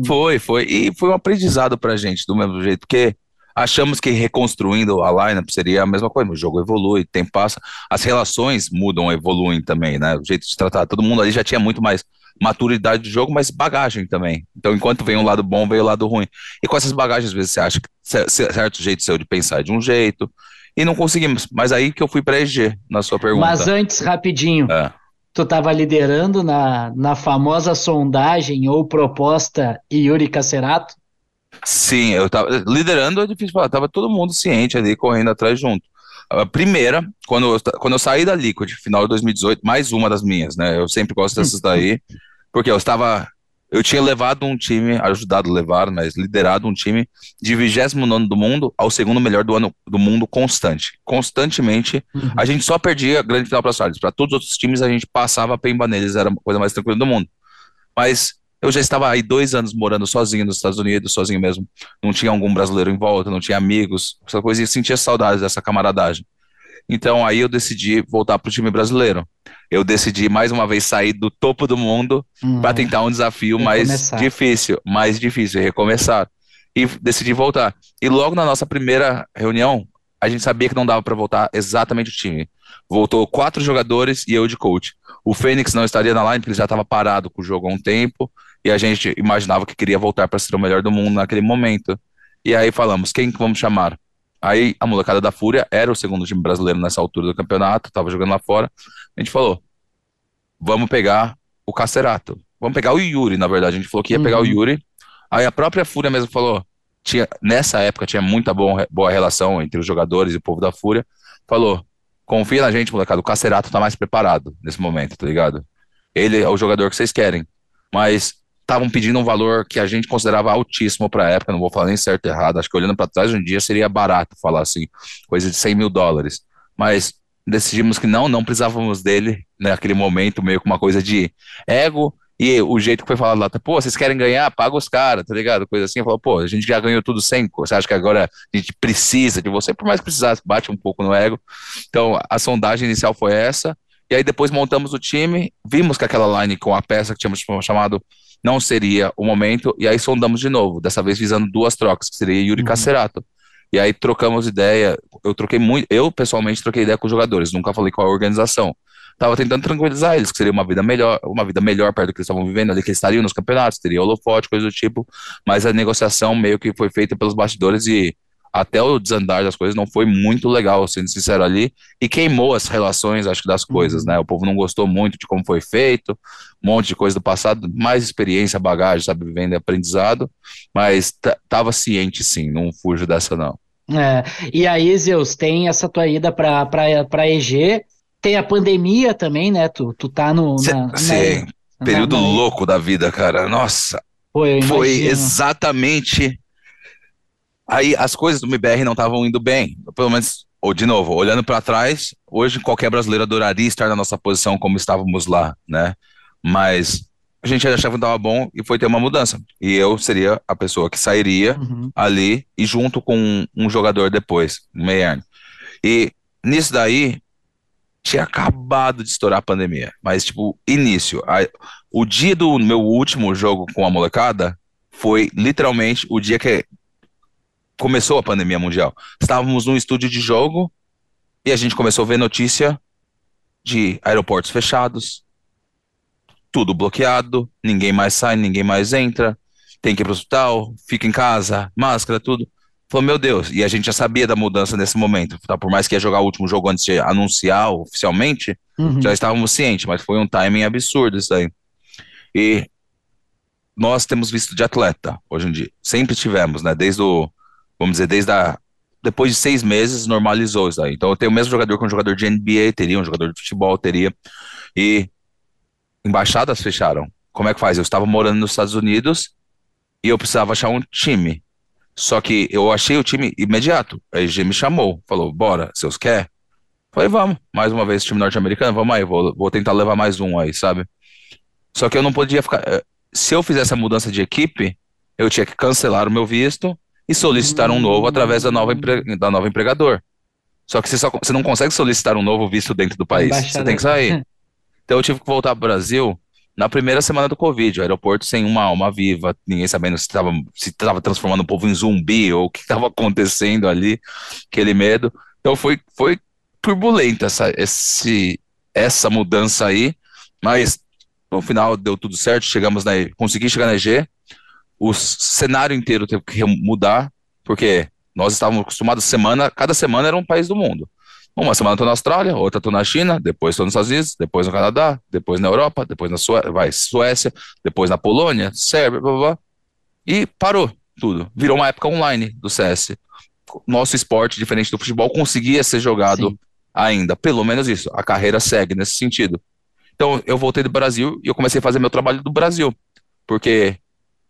[SPEAKER 5] Foi, foi. E foi um aprendizado pra gente, do mesmo jeito, porque achamos que reconstruindo a lineup seria a mesma coisa. O jogo evolui, o tempo passa, as relações mudam, evoluem também, né? O jeito de tratar. Todo mundo ali já tinha muito mais maturidade de jogo, mas bagagem também. Então, enquanto vem um lado bom, vem o lado ruim. E com essas bagagens, às vezes você acha que cer- certo jeito seu de pensar de um jeito, e não conseguimos. Mas aí que eu fui pra EG, na sua pergunta.
[SPEAKER 4] Mas antes, rapidinho,
[SPEAKER 5] É.
[SPEAKER 4] tu estava liderando na, na famosa sondagem ou proposta Yuri Cacerato?
[SPEAKER 5] Sim, eu tava liderando, é difícil falar, tava todo mundo ciente ali, correndo atrás junto. A primeira, quando eu, quando eu saí da Liquid, final de 2018, mais uma das minhas, né? Eu sempre gosto dessas daí, porque eu estava, eu tinha levado um time, ajudado a levar, mas liderado um time de 29 do mundo ao segundo melhor do ano do mundo constante. Constantemente,
[SPEAKER 4] Uhum.
[SPEAKER 5] a gente só perdia a grande final para os Para todos os outros times, a gente passava a pemba neles, era a coisa mais tranquila do mundo. Mas eu já estava aí dois anos morando sozinho nos Estados Unidos, sozinho mesmo. Não tinha algum brasileiro em volta, não tinha amigos, essa coisa, e sentia saudades dessa camaradagem. Então aí eu decidi voltar para o time brasileiro. Eu decidi mais uma vez sair do topo do mundo
[SPEAKER 4] Uhum.
[SPEAKER 5] para tentar um desafio mais difícil, mais difícil, recomeçar. E decidi voltar. E logo na nossa primeira reunião, a gente sabia que não dava para voltar exatamente o time. Voltou quatro jogadores e eu de coach. O Fênix não estaria na line porque ele já estava parado com o jogo há um tempo e a gente imaginava que queria voltar para ser o melhor do mundo naquele momento. E aí falamos, quem que vamos chamar? Aí a molecada da Fúria era o segundo time brasileiro nessa altura do campeonato, estava jogando lá fora. A gente falou, vamos pegar o Cacerato. Vamos pegar o Yuri, na verdade. A gente falou que ia pegar o
[SPEAKER 4] Uhum.
[SPEAKER 5] Yuri. Aí a própria Fúria mesmo falou, tinha, nessa época tinha muita bom, boa relação entre os jogadores e o povo da Fúria. Falou, confia na gente, molecada, o Cacerato tá mais preparado nesse momento, tá ligado? Ele é o jogador que vocês querem. Mas estavam pedindo um valor que a gente considerava altíssimo pra época, não vou falar nem certo ou errado, acho que olhando pra trás em dia seria barato falar assim, coisa de 100 mil dólares. Mas decidimos que não, não precisávamos dele naquele momento, meio que uma coisa de ego, e o jeito que foi falado lá, pô, vocês querem ganhar, paga os caras, tá ligado? Coisa assim, falou, pô, a gente já ganhou tudo sem, você acha que agora a gente precisa de você, por mais que precisasse, bate um pouco no ego. Então, a sondagem inicial foi essa, e aí depois montamos o time, vimos que aquela line com a peça que tínhamos chamado não seria o momento, e aí sondamos de novo, dessa vez visando duas trocas, que seria Yuri
[SPEAKER 4] Uhum.
[SPEAKER 5] Cacerato. E aí trocamos ideia. Eu troquei muito, eu pessoalmente troquei ideia com os jogadores, nunca falei com a organização. Tava tentando tranquilizar eles que seria uma vida melhor, uma vida melhor perto do que eles estavam vivendo ali, que eles estariam nos campeonatos, teria holofote, coisa do tipo. Mas a negociação meio que foi feita pelos bastidores e até o desandar das coisas não foi muito legal, sendo sincero ali, e queimou as relações, acho que, das coisas, uhum. né? O povo não gostou muito de como foi feito, um monte de coisa do passado, mais experiência, bagagem, sabe, vivendo e aprendizado, mas tava ciente sim, não fujo dessa não.
[SPEAKER 4] É, e aí, Zeus, tem essa tua ida para pra EG, tem a pandemia também, né? Tu, tu tá no. Na,
[SPEAKER 5] sim, na, período na, louco da vida, cara. Nossa. Foi, foi exatamente. Aí as coisas do MBR não estavam indo bem. Pelo menos, ou de novo, olhando para trás, hoje qualquer brasileiro adoraria estar na nossa posição como estávamos lá, né? Mas a gente achava que estava bom e foi ter uma mudança. E eu seria a pessoa que sairia uhum. ali e junto com um jogador depois, o Meierne. E nisso daí, tinha acabado de estourar a pandemia. Mas, tipo, início. A, o dia do meu último jogo com a molecada foi literalmente o dia que começou a pandemia mundial. Estávamos num estúdio de jogo e a gente começou a ver notícia de aeroportos fechados, tudo bloqueado, ninguém mais sai, ninguém mais entra, tem que ir para o hospital, fica em casa, máscara, tudo. Falou, meu Deus, e a gente já sabia da mudança nesse momento, tá? por mais que ia jogar o último jogo antes de anunciar oficialmente, uhum. já estávamos cientes, mas foi um timing absurdo isso aí. E nós temos visto de atleta hoje em dia, sempre tivemos, né, desde o, vamos dizer, desde a, depois de seis meses normalizou isso aí. Então eu tenho o mesmo jogador que um jogador de NBA teria, um jogador de futebol teria, e embaixadas fecharam. Como é que faz? Eu estava morando nos Estados Unidos e eu precisava achar um time. Só que eu achei o time imediato. A EG me chamou, falou: bora, seus quer? Falei, vamos, mais uma vez, time norte-americano, vamos aí, vou, vou tentar levar mais um aí, sabe? Só que eu não podia ficar. Eh, se eu fizesse a mudança de equipe, eu tinha que cancelar o meu visto e solicitar um novo através da nova, empre... da nova empregador. Só que você, só, você não consegue solicitar um novo visto dentro do país, você tem que sair. Então eu tive que voltar para o Brasil na primeira semana do Covid, o aeroporto sem uma alma viva, ninguém sabendo se estava se tava transformando o povo em zumbi ou o que estava acontecendo ali, aquele medo. Então foi, foi turbulenta essa, esse, essa mudança aí, mas no final deu tudo certo, chegamos na, consegui chegar na EG, o cenário inteiro teve que mudar, porque nós estávamos acostumados semana, cada semana era um país do mundo. Uma semana estou na Austrália, outra estou na China, depois estou nos Estados Unidos, depois no Canadá, depois na Europa, depois na Sué vai, Suécia, depois na Polônia, Sérvia, blá, blá, blá. E parou tudo. Virou uma época online do CS. Nosso esporte, diferente do futebol, conseguia ser jogado Sim. ainda. Pelo menos isso. A carreira segue nesse sentido. Então, eu voltei do Brasil e eu comecei a fazer meu trabalho do Brasil. Porque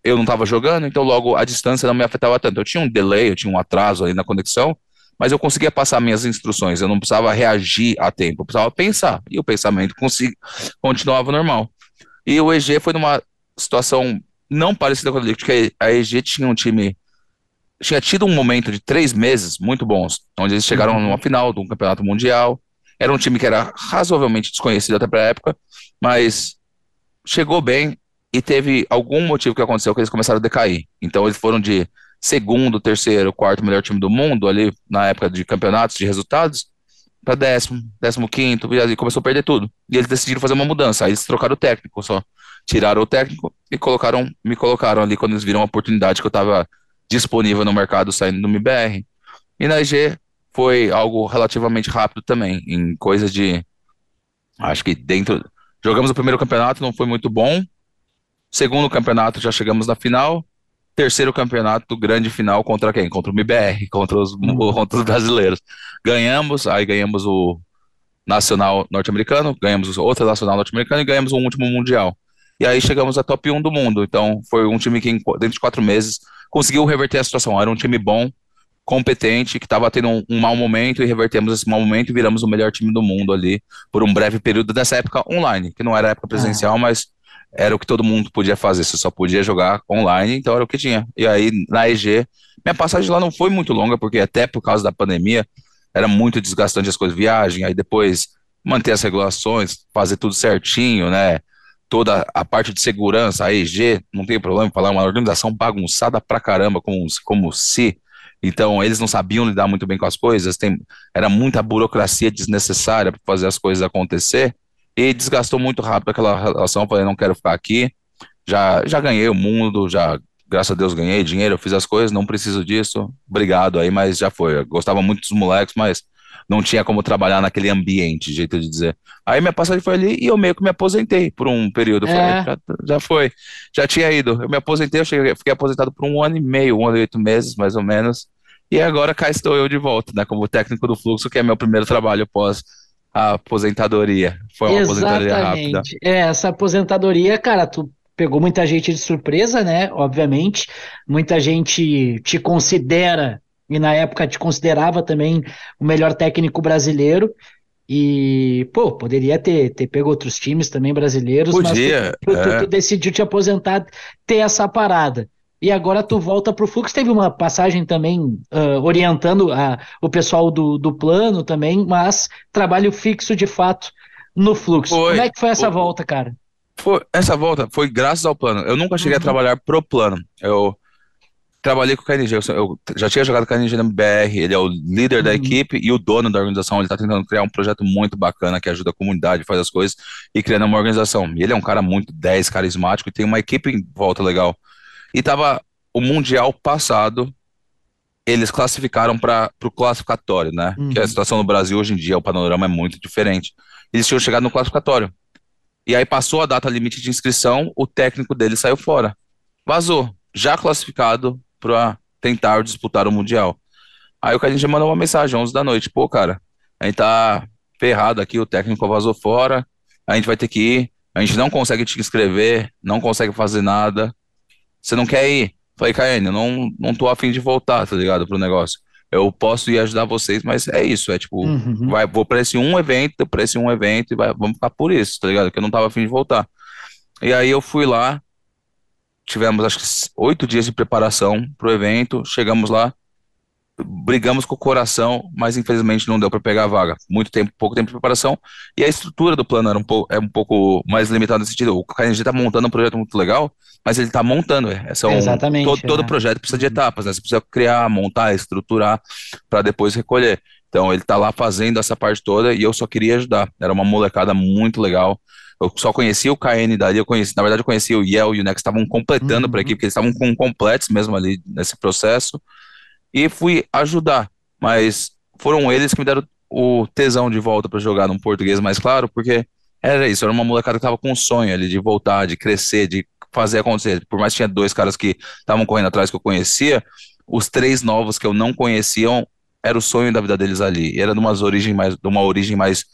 [SPEAKER 5] eu não estava jogando, então logo a distância não me afetava tanto. Eu tinha um delay, eu tinha um atraso ali na conexão, mas eu conseguia passar minhas instruções, eu não precisava reagir a tempo, eu precisava pensar, e o pensamento continuava normal. E o EG foi numa situação não parecida com a Liquid, porque a EG tinha um time, tinha tido um momento de três meses muito bons, onde eles chegaram uhum. numa final de um campeonato mundial, era um time que era razoavelmente desconhecido até para a época, mas chegou bem e teve algum motivo que aconteceu que eles começaram a decair. Então eles foram de segundo, terceiro, quarto melhor time do mundo, ali na época de campeonatos, de resultados, para décimo, décimo quinto, e começou a perder tudo. E eles decidiram fazer uma mudança. Aí eles trocaram o técnico só. Tiraram o técnico e colocaram, me colocaram ali quando eles viram a oportunidade que eu estava disponível no mercado saindo do MBR. E na IG foi algo relativamente rápido também, em coisa de. Acho que dentro. Jogamos o primeiro campeonato, não foi muito bom. Segundo campeonato, já chegamos na final terceiro campeonato grande final contra quem? Contra o MBR, contra os, uhum. contra os brasileiros. Ganhamos, aí ganhamos o Nacional Norte-Americano, ganhamos outra Nacional Norte-Americano e ganhamos o último Mundial. E aí chegamos a top 1 do mundo. Então foi um time que, dentro de quatro meses, conseguiu reverter a situação. Era um time bom, competente, que estava tendo um, um, mau momento e revertemos esse mau momento e viramos o melhor time do mundo ali por um breve período dessa época online, que não era época presencial, ah. mas era o que todo mundo podia fazer, você só podia jogar online, então era o que tinha. E aí na EG, minha passagem lá não foi muito longa, porque até por causa da pandemia era muito desgastante as coisas, viagem, aí depois manter as regulações, fazer tudo certinho, né? Toda a parte de segurança, a EG, não tem problema falar, uma organização bagunçada pra caramba, como, como se Então, eles não sabiam lidar muito bem com as coisas, tem, era muita burocracia desnecessária para fazer as coisas acontecer, e desgastou muito rápido aquela relação. Falei, não quero ficar aqui, já, já ganhei o mundo, já, graças a Deus, ganhei dinheiro, fiz as coisas, não preciso disso, obrigado aí, mas já foi. Eu gostava muito dos moleques, mas não tinha como trabalhar naquele ambiente, jeito de dizer. Aí minha passagem foi ali e eu meio que me aposentei por um período. É. Falei, já, já, foi, já tinha ido. Eu me aposentei, eu cheguei, fiquei aposentado por um ano e meio, um ano e oito meses, mais ou menos. E agora cá estou eu de volta, né, como técnico do fluxo, que é meu primeiro trabalho após a aposentadoria. Foi uma Exatamente. aposentadoria rápida.
[SPEAKER 4] É, essa aposentadoria, cara, tu pegou muita gente de surpresa, né? Obviamente, muita gente te considera e na época te considerava também o melhor técnico brasileiro. E, pô, poderia ter, ter pego outros times também brasileiros,
[SPEAKER 5] Podia,
[SPEAKER 4] mas tu, tu, é. tu, decidiu te aposentar, ter essa parada. E agora tu volta pro Fluxo. Teve uma passagem também uh, orientando a, o pessoal do, do plano também, mas trabalho fixo de fato no Fluxo. Foi, Como é que foi essa foi, volta, cara?
[SPEAKER 5] Foi, essa volta foi graças ao plano. Eu nunca cheguei uhum. a trabalhar pro plano. Eu trabalhei com o KNG, eu já tinha jogado com o KNG na BR, ele é o líder uhum. da equipe e o dono da organização, ele está tentando criar um projeto muito bacana que ajuda a comunidade, faz as coisas e criando uma organização. E ele é um cara muito 10, carismático e tem uma equipe em volta legal. E tava o Mundial passado, eles classificaram para o classificatório, né? Uhum. Que a situação no Brasil hoje em dia, o panorama é muito diferente. Eles tinham chegado no classificatório. E aí passou a data limite de inscrição, o técnico dele saiu fora. Vazou. Já classificado para tentar disputar o Mundial. Aí o Cadinho já mandou uma mensagem, 11 da noite, pô, cara, a gente tá ferrado aqui, o técnico vazou fora, a gente vai ter que ir, a gente não consegue te inscrever, não consegue fazer nada, você não quer ir? Falei, Caene, eu não, não tô afim de voltar, tá ligado, pro negócio. Eu posso ir ajudar vocês, mas é isso, é tipo, uhum. vai, vou pra esse um evento, pra esse um evento e vai, vamos ficar por isso, tá ligado? Que eu não tava afim de voltar. E aí eu fui lá, tivemos acho que oito dias de preparação para o evento, chegamos lá, brigamos com o coração, mas infelizmente não deu para pegar a vaga. Muito tempo, pouco tempo de preparação, e a estrutura do plano era um pouco, é um pouco mais limitada nesse sentido. O KNG está montando um projeto muito legal, mas ele está montando. É, são, Exatamente. Todo, todo é. projeto precisa de etapas, né? Você precisa criar, montar, estruturar para depois recolher. Então ele está lá fazendo essa parte toda e eu só queria ajudar. Era uma molecada muito legal. Eu só conhecia o KN dali, eu conheci, na verdade eu conhecia o Yel e o Nex estavam completando uhum. para a equipe, porque eles estavam com completos mesmo ali nesse processo. E fui ajudar, mas foram eles que me deram o tesão de volta para jogar num português mais claro, porque era isso, era uma molecada que tava com um sonho ali de voltar, de crescer, de fazer acontecer. Por mais que tinha dois caras que estavam correndo atrás que eu conhecia, os três novos que eu não conhecia era o sonho da vida deles ali. Era de, umas origem mais, de uma origem mais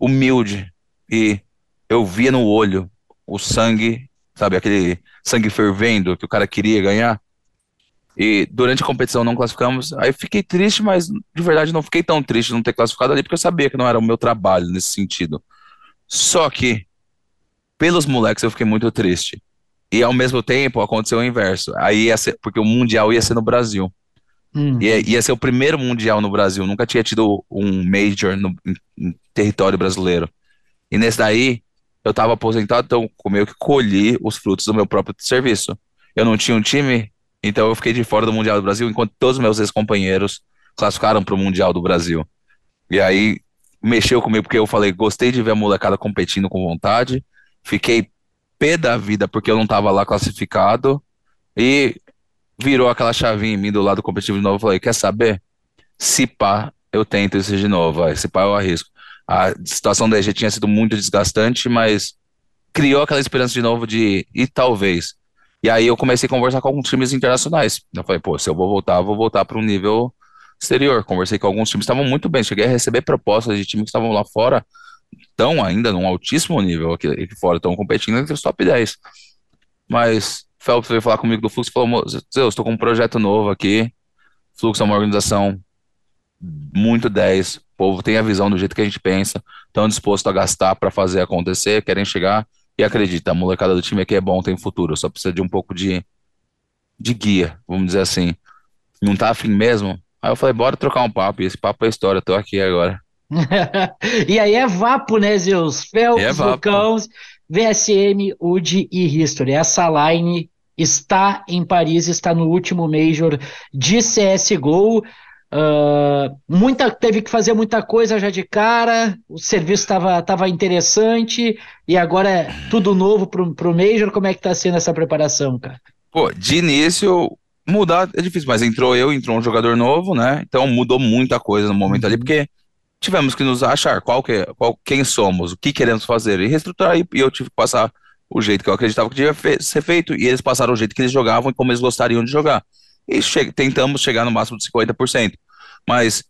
[SPEAKER 5] humilde. E eu via no olho o sangue, sabe, aquele sangue fervendo que o cara queria ganhar. E durante a competição não classificamos. Aí fiquei triste, mas de verdade não fiquei tão triste não ter classificado ali, porque eu sabia que não era o meu trabalho nesse sentido. Só que, pelos moleques, eu fiquei muito triste. E ao mesmo tempo aconteceu o inverso. Aí ser, porque o Mundial ia ser no Brasil. Uhum. Ia, ia ser o primeiro Mundial no Brasil. Nunca tinha tido um Major no em, em território brasileiro. E nesse daí, eu estava aposentado, então meio que colhi os frutos do meu próprio serviço. Eu não tinha um time, então eu fiquei de fora do Mundial do Brasil, enquanto todos os meus ex-companheiros classificaram para o Mundial do Brasil. E aí mexeu comigo porque eu falei, gostei de ver a molecada competindo com vontade, fiquei pé da vida porque eu não estava lá classificado e virou aquela chavinha em mim do lado competitivo de novo. Eu falei, quer saber? Se pá, eu tento isso de novo, se pá eu arrisco a situação da EG tinha sido muito desgastante, mas criou aquela esperança de novo de e talvez. E aí eu comecei a conversar com alguns times internacionais. Eu falei, pô, se eu vou voltar, eu vou voltar para um nível exterior. Conversei com alguns times que estavam muito bem. Cheguei a receber propostas de times que estavam lá fora, estão ainda num altíssimo nível aqui, aqui fora, estão competindo entre os top 10. Mas Phelps veio falar comigo do Fluxo e falou: eu estou com um projeto novo aqui. Fluxo é uma organização muito 10, povo tem a visão do jeito que a gente pensa, estão dispostos a gastar para fazer acontecer, querem chegar e acredita, a molecada do time aqui é bom, tem futuro, só precisa de um pouco de, de guia, vamos dizer assim. Não tá afim mesmo? Aí eu falei, bora trocar um papo, e esse papo é história, tô aqui agora.
[SPEAKER 4] e aí é Vapo, né, Zeus? Phelps, é VSM, UD e History. Essa line está em Paris, está no último Major de CSGO. Uh, muita, teve que fazer muita coisa já de cara, o serviço estava tava interessante e agora é tudo novo pro, pro Major. Como é que tá sendo essa preparação, cara?
[SPEAKER 5] Pô, de início, mudar é difícil, mas entrou eu, entrou um jogador novo, né? Então mudou muita coisa no momento ali, uhum. porque tivemos que nos achar qual que, qual, quem somos, o que queremos fazer e reestruturar. E eu tive que passar o jeito que eu acreditava que devia fe ser feito, e eles passaram o jeito que eles jogavam e como eles gostariam de jogar e che tentamos chegar no máximo de 50%. Mas,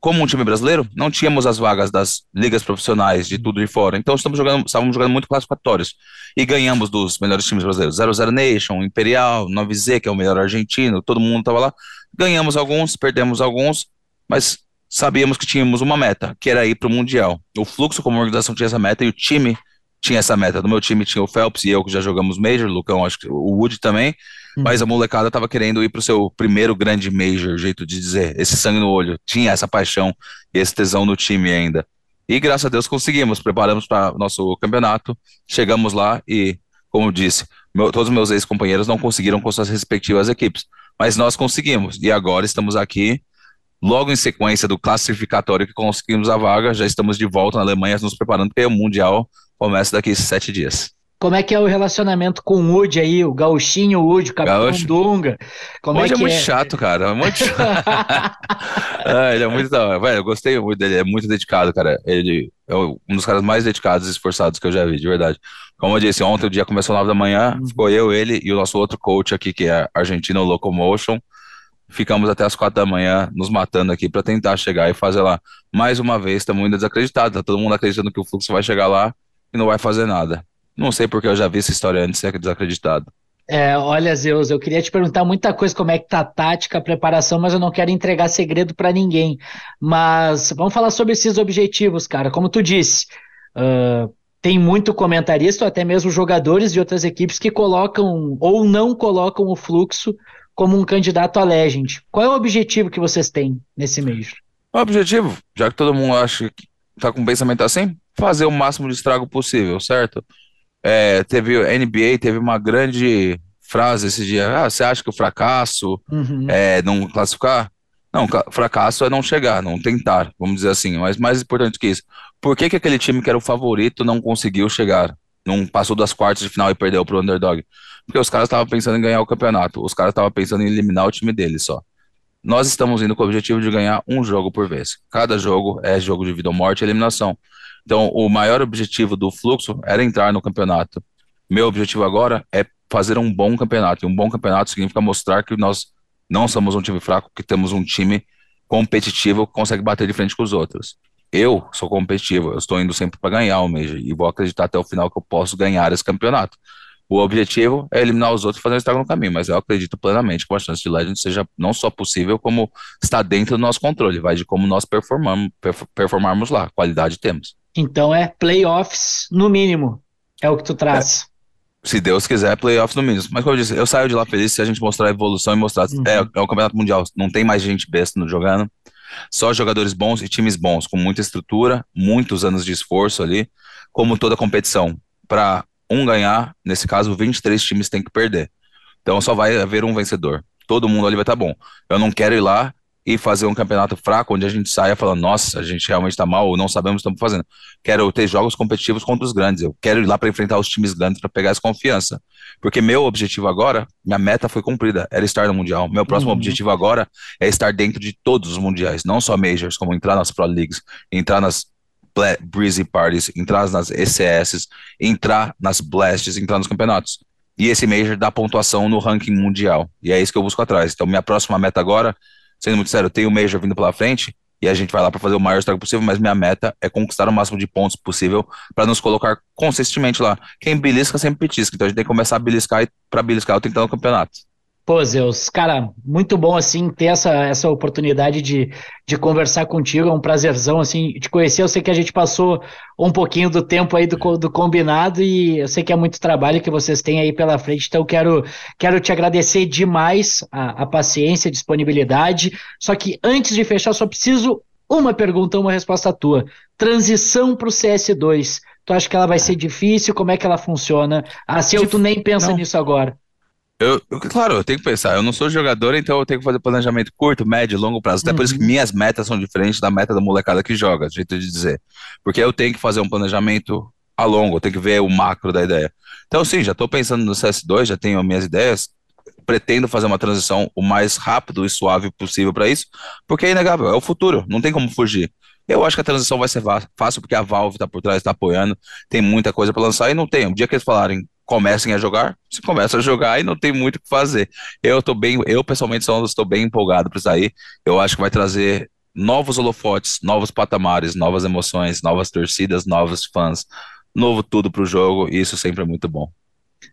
[SPEAKER 5] como um time brasileiro, não tínhamos as vagas das ligas profissionais de tudo de fora. Então, estamos jogando, estávamos jogando muito classificatórios. E ganhamos dos melhores times brasileiros. 00 Nation, Imperial, 9Z, que é o melhor argentino, todo mundo estava lá. Ganhamos alguns, perdemos alguns, mas sabíamos que tínhamos uma meta, que era ir para o Mundial. O Fluxo, como organização, tinha essa meta e o time tinha essa meta. No meu time tinha o Phelps e eu que já jogamos Major, o Lucão, acho que o Wood também. Uhum. Mas a molecada tava querendo ir pro seu primeiro grande Major, jeito de dizer. Esse sangue no olho. Tinha essa paixão e esse tesão no time ainda. E graças a Deus conseguimos, preparamos para nosso campeonato, chegamos lá e, como disse, meu, todos os meus ex-companheiros não conseguiram com suas respectivas equipes, mas nós conseguimos. E agora estamos aqui, logo em sequência do classificatório que conseguimos a vaga, já estamos de volta na Alemanha, nos preparando para o Mundial começa daqui sete dias.
[SPEAKER 4] Como é que é o relacionamento com o Woody aí, o gauchinho Woody, o Capitão Gaúcho. Dunga? Como
[SPEAKER 5] Woody
[SPEAKER 4] é,
[SPEAKER 5] é muito é? chato, cara, é muito chato. é, ele é muito da velho, eu gostei muito dele, é muito dedicado, cara. Ele é um dos caras mais dedicados e esforçados que eu já vi, de verdade. Como eu disse, ontem o dia começou às 9 da manhã, uhum. ficou eu, ele e o nosso outro coach aqui, que é argentino Locomotion. Ficamos até as quatro da manhã nos matando aqui para tentar chegar e fazer lá. Mais uma vez, estamos ainda desacreditados, tá todo mundo acreditando que o fluxo vai chegar lá e não vai fazer nada. Não sei porque eu já vi essa história antes e é desacreditado.
[SPEAKER 4] É, olha, Zeus, eu queria te perguntar muita coisa, como é que tá a tática, a preparação, mas eu não quero entregar segredo para ninguém. Mas vamos falar sobre esses objetivos, cara. Como tu disse, uh, tem muito comentarista, ou até mesmo jogadores de outras equipes que colocam ou não colocam o fluxo como um candidato a Legend. Qual é o objetivo que vocês têm nesse mês?
[SPEAKER 5] O objetivo, já que todo mundo acha que tá com um pensamento assim, fazer o máximo de estrago possível, certo? É, teve NBA, teve uma grande frase esse dia. Ah, você acha que o fracasso uhum. é não classificar? Não, fracasso é não chegar, não tentar, vamos dizer assim. Mas mais importante que isso, por que, que aquele time que era o favorito não conseguiu chegar? Não passou das quartas de final e perdeu para o underdog? Porque os caras estavam pensando em ganhar o campeonato, os caras estavam pensando em eliminar o time deles só. Nós estamos indo com o objetivo de ganhar um jogo por vez. Cada jogo é jogo de vida ou morte e eliminação. Então, o maior objetivo do fluxo era entrar no campeonato. Meu objetivo agora é fazer um bom campeonato. E um bom campeonato significa mostrar que nós não somos um time fraco, que temos um time competitivo que consegue bater de frente com os outros. Eu sou competitivo, eu estou indo sempre para ganhar o Major e vou acreditar até o final que eu posso ganhar esse campeonato. O objetivo é eliminar os outros e fazer um estrago no caminho, mas eu acredito plenamente que a chance de Legend seja não só possível, como está dentro do nosso controle. Vai de como nós performamos, performarmos lá. Qualidade temos.
[SPEAKER 4] Então é playoffs no mínimo. É o que tu traz.
[SPEAKER 5] É. Se Deus quiser, playoffs no mínimo. Mas como eu disse, eu saio de lá feliz se a gente mostrar a evolução e mostrar. Uhum. É, é o campeonato mundial. Não tem mais gente besta no jogando. Só jogadores bons e times bons, com muita estrutura, muitos anos de esforço ali, como toda competição. Para um ganhar, nesse caso, 23 times têm que perder. Então só vai haver um vencedor. Todo mundo ali vai estar tá bom. Eu não quero ir lá e fazer um campeonato fraco onde a gente saia falando, nossa, a gente realmente está mal ou não sabemos o que estamos fazendo. Quero ter jogos competitivos contra os grandes. Eu quero ir lá para enfrentar os times grandes para pegar essa confiança. Porque meu objetivo agora, minha meta foi cumprida, era estar no Mundial. Meu próximo uhum. objetivo agora é estar dentro de todos os mundiais, não só Majors, como entrar nas Pro Leagues, entrar nas Breezy Parties, entrar nas ECS, entrar nas Blasts, entrar nos campeonatos. E esse Major dá pontuação no ranking mundial. E é isso que eu busco atrás. Então, minha próxima meta agora sendo muito sério, eu tenho o Major vindo pela frente e a gente vai lá para fazer o maior estrago possível, mas minha meta é conquistar o máximo de pontos possível para nos colocar consistentemente lá. Quem belisca sempre petisca, então a gente tem que começar a beliscar para beliscar que estar no campeonato.
[SPEAKER 4] Pô, Zeus, cara, muito bom, assim, ter essa, essa oportunidade de, de conversar contigo, é um prazerzão, assim, te conhecer, eu sei que a gente passou um pouquinho do tempo aí do, do combinado e eu sei que é muito trabalho que vocês têm aí pela frente, então quero, quero te agradecer demais a, a paciência, a disponibilidade, só que antes de fechar, só preciso uma pergunta, uma resposta tua. Transição para o CS2, tu acha que ela vai ser difícil? Como é que ela funciona? Assim, ou tu nem pensa Não. nisso agora?
[SPEAKER 5] Eu, eu, claro, eu tenho que pensar. Eu não sou jogador, então eu tenho que fazer planejamento curto, médio, longo prazo. Até uhum. por isso que uhum. minhas metas são diferentes da meta da molecada que joga, jeito de dizer. Porque eu tenho que fazer um planejamento a longo, eu tenho que ver o macro da ideia. Então, sim, já estou pensando no CS2, já tenho minhas ideias. Pretendo fazer uma transição o mais rápido e suave possível para isso, porque é inegável, é o futuro, não tem como fugir. Eu acho que a transição vai ser fácil, porque a Valve está por trás, está apoiando, tem muita coisa para lançar e não tem. O dia que eles falarem comecem a jogar, se começa a jogar e não tem muito o que fazer. Eu tô bem, eu pessoalmente estou bem empolgado para isso aí. Eu acho que vai trazer novos holofotes, novos patamares, novas emoções, novas torcidas, novos fãs, novo tudo para o jogo, e isso sempre é muito bom.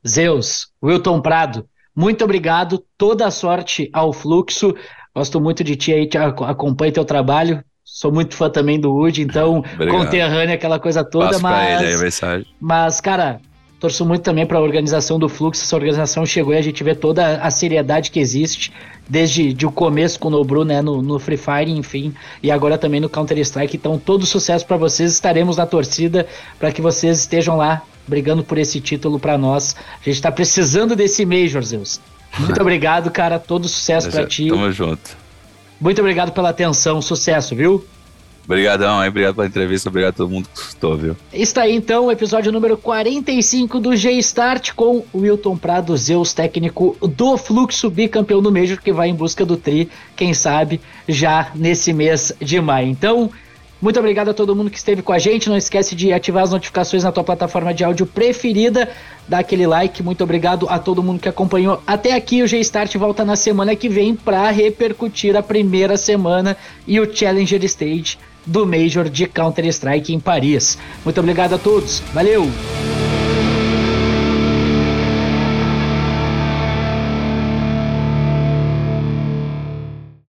[SPEAKER 4] Zeus, Wilton Prado, muito obrigado, toda a sorte ao Fluxo. Gosto muito de ti aí, te acompanho teu trabalho. Sou muito fã também do Wood, então conterrâneo, aquela coisa toda, Passo mas. Ele aí a mensagem. Mas, cara, Torço muito também para a organização do Fluxo. Essa organização chegou e a gente vê toda a seriedade que existe, desde de o começo com o Nobru, né, no, no Free Fire, enfim, e agora também no Counter-Strike. Então, todo sucesso para vocês. Estaremos na torcida para que vocês estejam lá brigando por esse título para nós. A gente está precisando desse Major, Zeus. Muito obrigado, cara. Todo sucesso para ti.
[SPEAKER 5] Tamo junto.
[SPEAKER 4] Muito obrigado pela atenção. Sucesso, viu?
[SPEAKER 5] Obrigadão, hein? Obrigado pela entrevista, obrigado a todo mundo que escutou, viu?
[SPEAKER 4] Está aí então o episódio número 45 do G-Start com Wilton Prado, Zeus, técnico do Fluxo, bicampeão do Major, que vai em busca do Tri, quem sabe, já nesse mês de maio. Então, muito obrigado a todo mundo que esteve com a gente. Não esquece de ativar as notificações na tua plataforma de áudio preferida. Dá aquele like. Muito obrigado a todo mundo que acompanhou até aqui. O G-Start volta na semana que vem para repercutir a primeira semana e o Challenger Stage do Major de Counter-Strike em Paris. Muito obrigado a todos. Valeu!